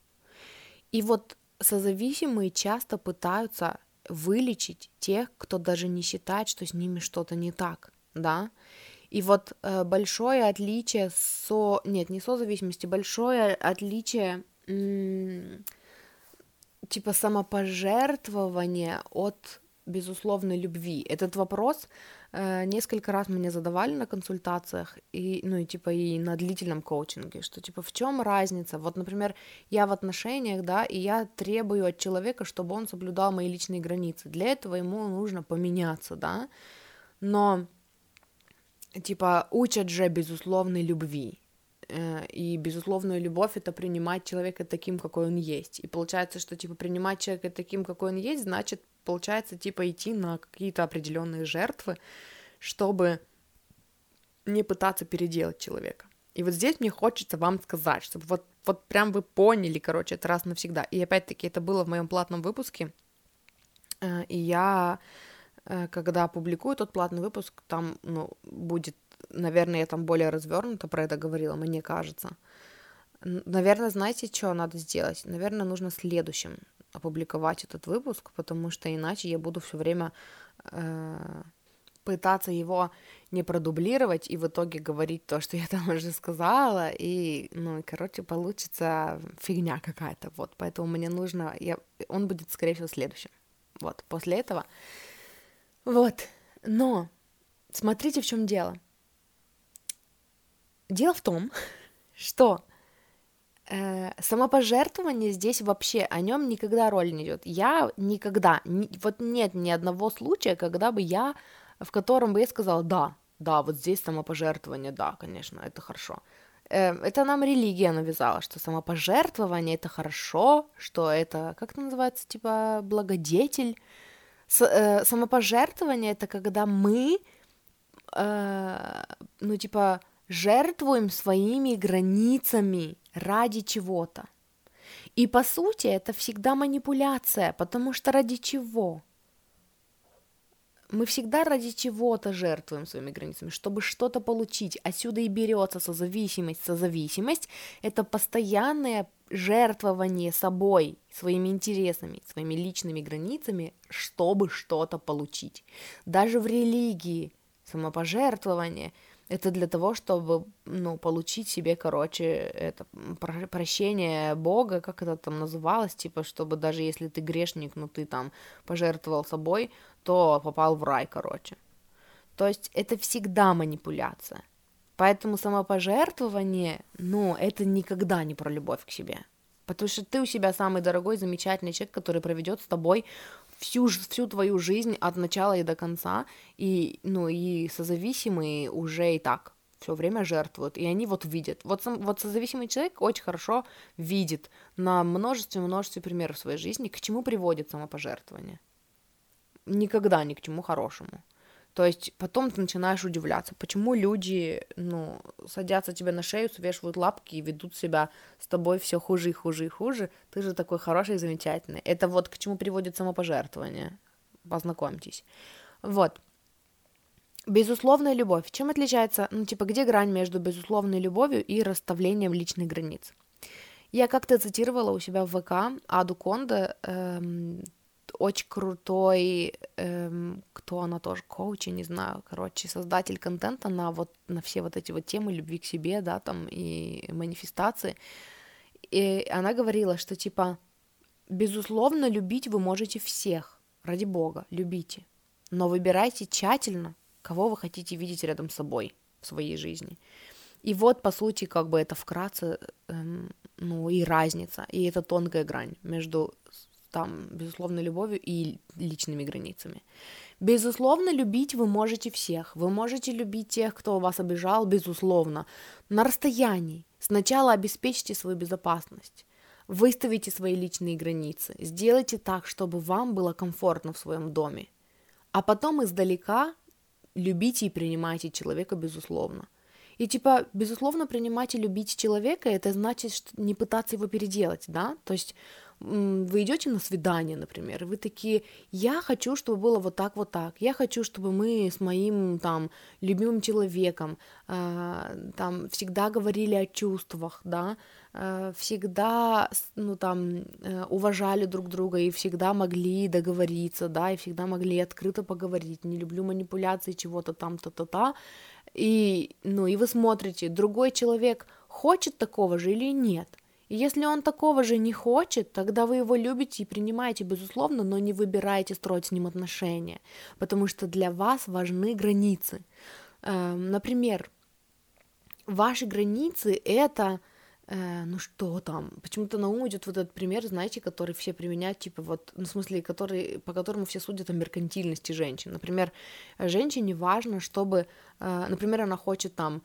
И вот созависимые часто пытаются вылечить тех, кто даже не считает, что с ними что-то не так, да. И вот э, большое отличие со... Нет, не созависимости, большое отличие м- типа самопожертвования от безусловной любви? Этот вопрос э, несколько раз мне задавали на консультациях, и, ну, и типа и на длительном коучинге, что типа в чем разница? Вот, например, я в отношениях, да, и я требую от человека, чтобы он соблюдал мои личные границы. Для этого ему нужно поменяться, да, но типа учат же безусловной любви. Э, и безусловную любовь это принимать человека таким, какой он есть. И получается, что типа принимать человека таким, какой он есть, значит, получается, типа идти на какие-то определенные жертвы, чтобы не пытаться переделать человека. И вот здесь мне хочется вам сказать, чтобы вот, вот прям вы поняли, короче, это раз навсегда. И опять-таки это было в моем платном выпуске, э, и я, э, когда опубликую тот платный выпуск, там, ну, будет наверное, я там более развернуто про это говорила, мне кажется. Наверное, знаете, что надо сделать? Наверное, нужно следующим опубликовать этот выпуск, потому что иначе я буду все время э, пытаться его не продублировать и в итоге говорить то, что я там <laughs> уже сказала, и, ну, короче, получится фигня какая-то, вот, поэтому мне нужно, я, он будет, скорее всего, следующим, вот, после этого, вот, но смотрите, в чем дело, Дело в том, <laughs> что э, самопожертвование здесь вообще о нем никогда роль не идет. Я никогда, ни, вот нет ни одного случая, когда бы я, в котором бы я сказала, да, да, вот здесь самопожертвование, да, конечно, это хорошо. Э, это нам религия навязала, что самопожертвование это хорошо, что это, как это называется, типа благодетель. С, э, самопожертвование это когда мы, э, ну типа жертвуем своими границами ради чего-то. И по сути это всегда манипуляция, потому что ради чего? Мы всегда ради чего-то жертвуем своими границами, чтобы что-то получить. Отсюда и берется созависимость. Созависимость – это постоянное жертвование собой, своими интересами, своими личными границами, чтобы что-то получить. Даже в религии самопожертвование – это для того, чтобы, ну, получить себе, короче, это прощение Бога, как это там называлось, типа, чтобы даже если ты грешник, но ты там пожертвовал собой, то попал в рай, короче. То есть это всегда манипуляция. Поэтому самопожертвование, ну, это никогда не про любовь к себе. Потому что ты у себя самый дорогой, замечательный человек, который проведет с тобой всю, всю твою жизнь от начала и до конца, и, ну, и созависимые уже и так все время жертвуют, и они вот видят. Вот, сам, вот созависимый человек очень хорошо видит на множестве-множестве примеров своей жизни, к чему приводит самопожертвование. Никогда ни к чему хорошему. То есть потом ты начинаешь удивляться, почему люди, ну, садятся тебе на шею, свешивают лапки и ведут себя с тобой все хуже и хуже и хуже. Ты же такой хороший и замечательный. Это вот к чему приводит самопожертвование. Познакомьтесь. Вот. Безусловная любовь. Чем отличается, ну, типа, где грань между безусловной любовью и расставлением личных границ? Я как-то цитировала у себя в ВК Аду Конда, эм, очень крутой, эм, кто она тоже, коуч, я не знаю, короче, создатель контента на вот, на все вот эти вот темы любви к себе, да, там, и манифестации, и она говорила, что, типа, безусловно, любить вы можете всех, ради бога, любите, но выбирайте тщательно, кого вы хотите видеть рядом с собой в своей жизни. И вот, по сути, как бы это вкратце, эм, ну, и разница, и это тонкая грань между там, безусловно, любовью и личными границами. Безусловно, любить вы можете всех. Вы можете любить тех, кто вас обижал, безусловно, на расстоянии. Сначала обеспечьте свою безопасность. Выставите свои личные границы. Сделайте так, чтобы вам было комфортно в своем доме. А потом издалека любите и принимайте человека, безусловно. И типа, безусловно, принимать и любить человека, это значит что не пытаться его переделать, да? То есть вы идете на свидание, например, и вы такие, я хочу, чтобы было вот так, вот так, я хочу, чтобы мы с моим там любимым человеком э, там всегда говорили о чувствах, да, э, всегда, ну там, э, уважали друг друга и всегда могли договориться, да, и всегда могли открыто поговорить, не люблю манипуляции чего-то там, та-та-та, и, ну, и вы смотрите, другой человек хочет такого же или нет – Если он такого же не хочет, тогда вы его любите и принимаете, безусловно, но не выбираете строить с ним отношения, потому что для вас важны границы. Эм, например, ваши границы это э, ну что там, почему-то на ум идет вот этот пример, знаете, который все применяют, типа вот, ну, в смысле, который, по которому все судят о меркантильности женщин. Например, женщине важно, чтобы, э, например, она хочет там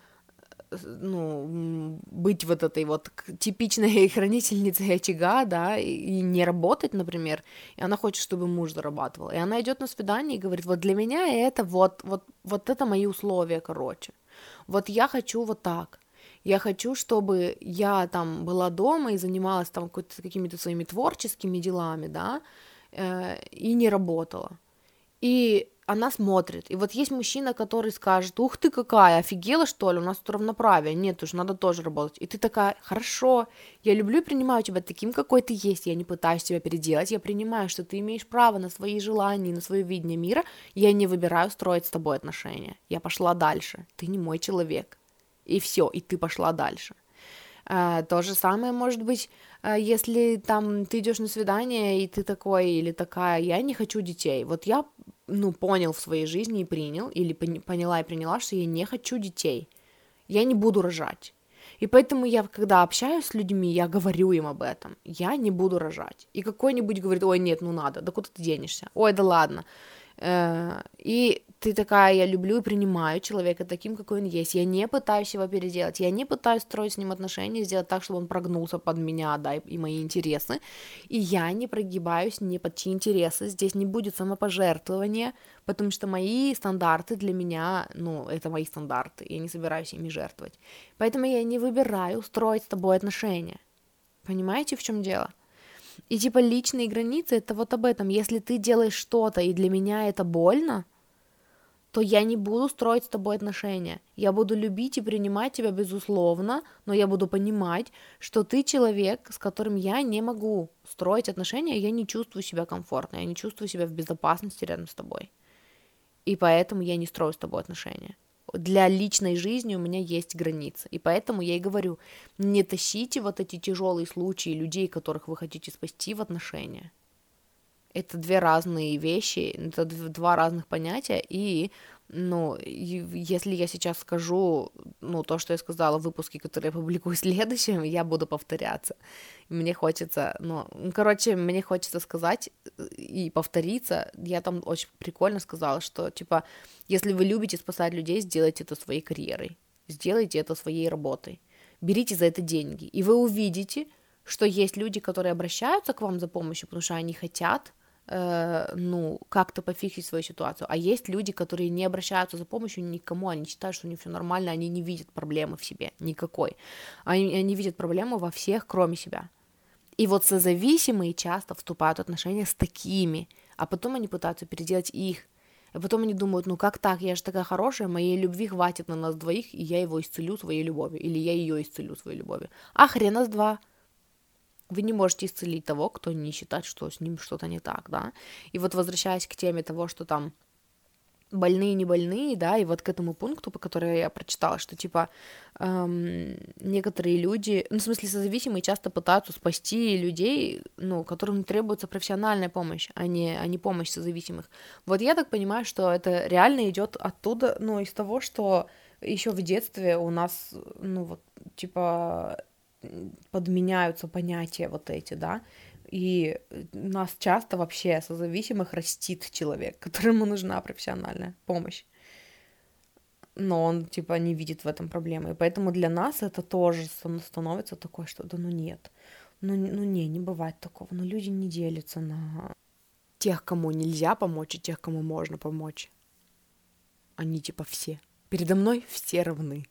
ну, быть вот этой вот типичной <laughs> хранительницей очага, да, и не работать, например, и она хочет, чтобы муж зарабатывал, и она идет на свидание и говорит, вот для меня это вот, вот, вот это мои условия, короче, вот я хочу вот так, я хочу, чтобы я там была дома и занималась там какими-то своими творческими делами, да, э, и не работала. И она смотрит. И вот есть мужчина, который скажет, ух ты какая, офигела что ли, у нас тут равноправие, нет уж, надо тоже работать. И ты такая, хорошо, я люблю и принимаю тебя таким, какой ты есть, я не пытаюсь тебя переделать, я принимаю, что ты имеешь право на свои желания, на свое видение мира, я не выбираю строить с тобой отношения, я пошла дальше, ты не мой человек. И все, и ты пошла дальше. А, то же самое может быть, а, если там ты идешь на свидание, и ты такой или такая, я не хочу детей. Вот я ну, понял в своей жизни и принял, или поняла и приняла, что я не хочу детей, я не буду рожать. И поэтому я, когда общаюсь с людьми, я говорю им об этом. Я не буду рожать. И какой-нибудь говорит, ой, нет, ну надо, да куда ты денешься? Ой, да ладно. Э, и ты такая, я люблю и принимаю человека таким, какой он есть. Я не пытаюсь его переделать, я не пытаюсь строить с ним отношения, сделать так, чтобы он прогнулся под меня, да, и, мои интересы. И я не прогибаюсь ни под чьи интересы. Здесь не будет самопожертвования, потому что мои стандарты для меня, ну, это мои стандарты, я не собираюсь ими жертвовать. Поэтому я не выбираю строить с тобой отношения. Понимаете, в чем дело? И типа личные границы это вот об этом. Если ты делаешь что-то, и для меня это больно, то я не буду строить с тобой отношения. Я буду любить и принимать тебя, безусловно, но я буду понимать, что ты человек, с которым я не могу строить отношения, я не чувствую себя комфортно, я не чувствую себя в безопасности рядом с тобой. И поэтому я не строю с тобой отношения. Для личной жизни у меня есть границы. И поэтому я и говорю, не тащите вот эти тяжелые случаи людей, которых вы хотите спасти в отношения это две разные вещи, это два разных понятия, и, ну, если я сейчас скажу, ну, то, что я сказала в выпуске, который я публикую <laughs> следующим, я буду повторяться. Мне хочется, ну, короче, мне хочется сказать э, и повториться, я там очень прикольно сказала, что, типа, если вы любите спасать людей, сделайте это своей карьерой, сделайте это своей работой, берите за это деньги, и вы увидите, что есть люди, которые обращаются к вам за помощью, потому что они хотят, э, ну, как-то пофиксить свою ситуацию. А есть люди, которые не обращаются за помощью никому, они считают, что у них все нормально, они не видят проблемы в себе никакой. Они, они видят проблему во всех, кроме себя. И вот созависимые часто вступают в отношения с такими, а потом они пытаются переделать их. И потом они думают, ну как так, я же такая хорошая, моей любви хватит на нас двоих, и я его исцелю своей любовью, или я ее исцелю своей любовью. А хрен нас два. Вы не можете исцелить того, кто не считает, что с ним что-то не так, да. И вот возвращаясь к теме того, что там больные, не больные, да, и вот к этому пункту, по которому я прочитала, что, типа, эм, некоторые люди, ну, в смысле, созависимые часто пытаются спасти людей, ну, которым требуется профессиональная помощь, а не, а не помощь созависимых. Вот я так понимаю, что это реально идет оттуда, ну, из того, что еще в детстве у нас, ну, вот, типа, подменяются понятия вот эти, да, и нас часто вообще созависимых растит человек, <laughs> которому нужна профессиональная помощь. Но он, типа, не видит в этом проблемы. И поэтому для нас это тоже становится такое, что да ну нет. Ну, ну не, не бывает такого. Но люди не делятся на тех, кому нельзя помочь, и тех, кому можно помочь. Они типа все. Передо мной все равны.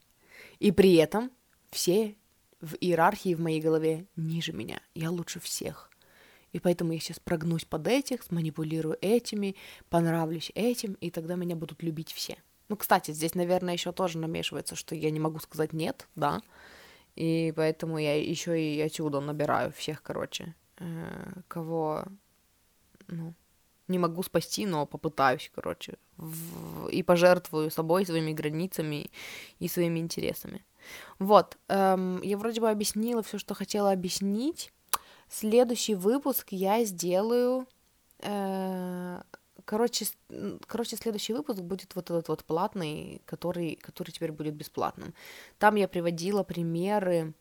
И при этом все в иерархии в моей голове ниже меня. Я лучше всех. И поэтому я сейчас прогнусь под этих, сманипулирую этими, понравлюсь этим, и тогда меня будут любить все. Ну, кстати, здесь, наверное, еще тоже намешивается, что я не могу сказать нет, да, и поэтому я еще и отсюда набираю всех, короче, э, кого, ну, не могу спасти, но попытаюсь, короче, в... и пожертвую собой, своими границами и своими интересами. Вот, эм, я вроде бы объяснила все, что хотела объяснить. Следующий выпуск я сделаю... Э, короче, короче, следующий выпуск будет вот этот вот платный, который, который теперь будет бесплатным. Там я приводила примеры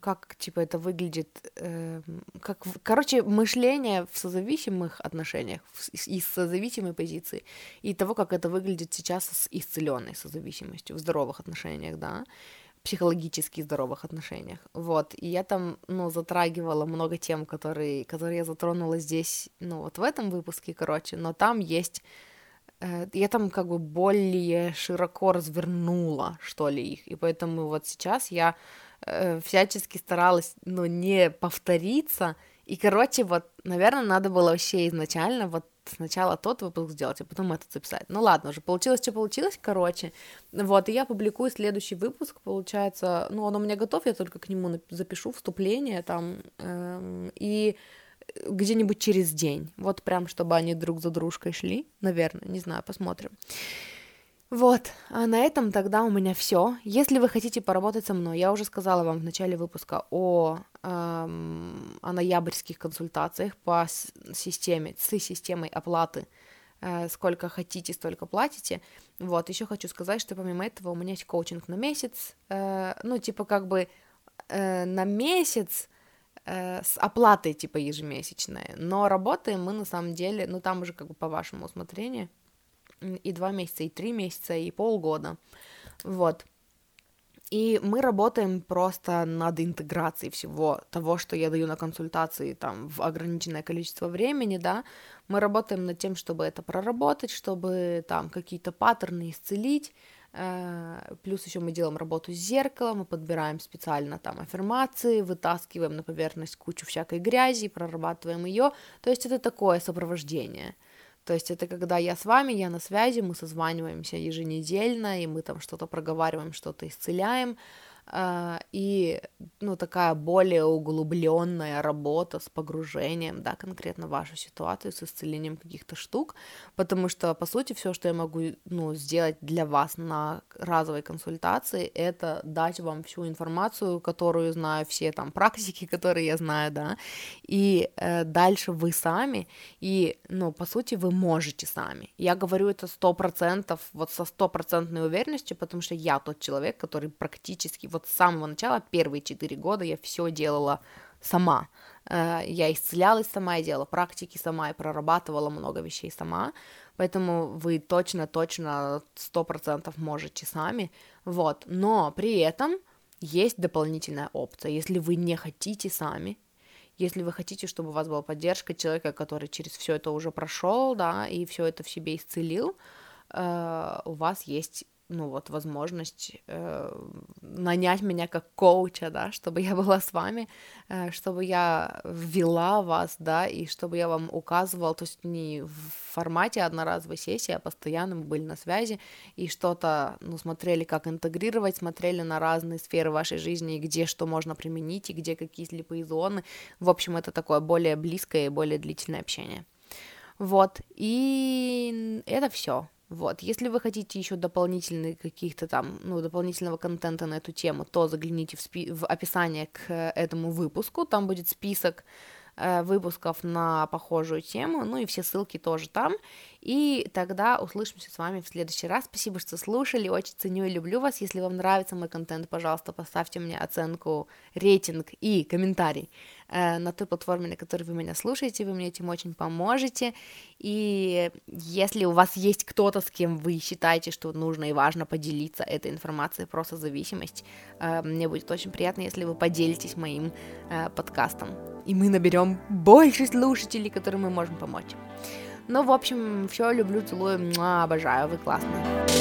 как, типа, это выглядит, э, как, короче, мышление в созависимых отношениях, из созависимой позиции, и того, как это выглядит сейчас с исцеленной созависимостью, в здоровых отношениях, да, психологически здоровых отношениях, вот, и я там, ну, затрагивала много тем, которые, которые я затронула здесь, ну, вот в этом выпуске, короче, но там есть э, я там как бы более широко развернула, что ли, их, и поэтому вот сейчас я э, всячески старалась, ну, не повториться. И, короче, вот, наверное, надо было вообще изначально вот сначала тот выпуск сделать, а потом этот записать. Ну ладно, уже получилось, что получилось, короче. Вот, и я публикую следующий выпуск, получается, ну, он у меня готов, я только к нему запишу вступление там, эм, и где-нибудь через день, вот прям, чтобы они друг за дружкой шли, наверное, не знаю, посмотрим. Вот, а на этом тогда у меня все. Если вы хотите поработать со мной, я уже сказала вам в начале выпуска о, эм, о ноябрьских консультациях по системе, с системой оплаты. Э, сколько хотите, столько платите. Вот, еще хочу сказать, что помимо этого у меня есть коучинг на месяц. Э, ну, типа как бы э, на месяц э, с оплатой типа ежемесячной. Но работаем мы на самом деле, ну там уже как бы по вашему усмотрению и два месяца, и три месяца, и полгода. Вот. И мы работаем просто над интеграцией всего того, что я даю на консультации там в ограниченное количество времени, да. Мы работаем над тем, чтобы это проработать, чтобы там какие-то паттерны исцелить. Э, плюс еще мы делаем работу с зеркалом, мы подбираем специально там аффирмации, вытаскиваем на поверхность кучу всякой грязи, прорабатываем ее. То есть это такое сопровождение. То есть это когда я с вами, я на связи, мы созваниваемся еженедельно, и мы там что-то проговариваем, что-то исцеляем, и, ну, такая более углубленная работа с погружением, да, конкретно в вашу ситуацию, с исцелением каких-то штук, потому что, по сути, все, что я могу, ну, сделать для вас на разовой консультации, это дать вам всю информацию, которую знаю, все там практики, <laughs> которые я знаю, да, и э, дальше вы сами, и, ну, по сути, вы можете сами. Я говорю это сто процентов, вот со стопроцентной уверенностью, потому что я тот человек, который практически вот с самого начала, первые четыре года я все делала сама. Э, я исцелялась сама, я делала практики сама, и прорабатывала много вещей сама, поэтому вы точно-точно сто процентов можете сами, вот, но при этом есть дополнительная опция, если вы не хотите сами, если вы хотите, чтобы у вас была поддержка человека, который через все это уже прошел, да, и все это в себе исцелил, э, у вас есть ну вот, возможность э, нанять меня как коуча, да, чтобы я была с вами, э, чтобы я ввела вас, да, и чтобы я вам указывала, то есть не в формате одноразовой сессии, а постоянно мы были на связи и что-то, ну, смотрели, как интегрировать, смотрели на разные сферы вашей жизни, где что можно применить, и где какие слепые зоны. В общем, это такое более близкое и более длительное общение. Вот, и это все. Вот, если вы хотите еще дополнительных каких-то там, ну, дополнительного контента на эту тему, то загляните в, спи- в описание к этому выпуску, там будет список э, выпусков на похожую тему, ну и все ссылки тоже там, и тогда услышимся с вами в следующий раз. Спасибо, что слушали, очень ценю и люблю вас. Если вам нравится мой контент, пожалуйста, поставьте мне оценку, рейтинг и комментарий э, на той платформе, на которой вы меня слушаете, вы мне этим очень поможете. И если у вас есть кто-то, с кем вы считаете, что нужно и важно поделиться этой информацией про созависимость, э, мне будет очень приятно, если вы поделитесь моим э, подкастом. И мы наберем больше слушателей, которым мы можем помочь. Ну, в общем, все люблю, целую, обожаю, вы классные.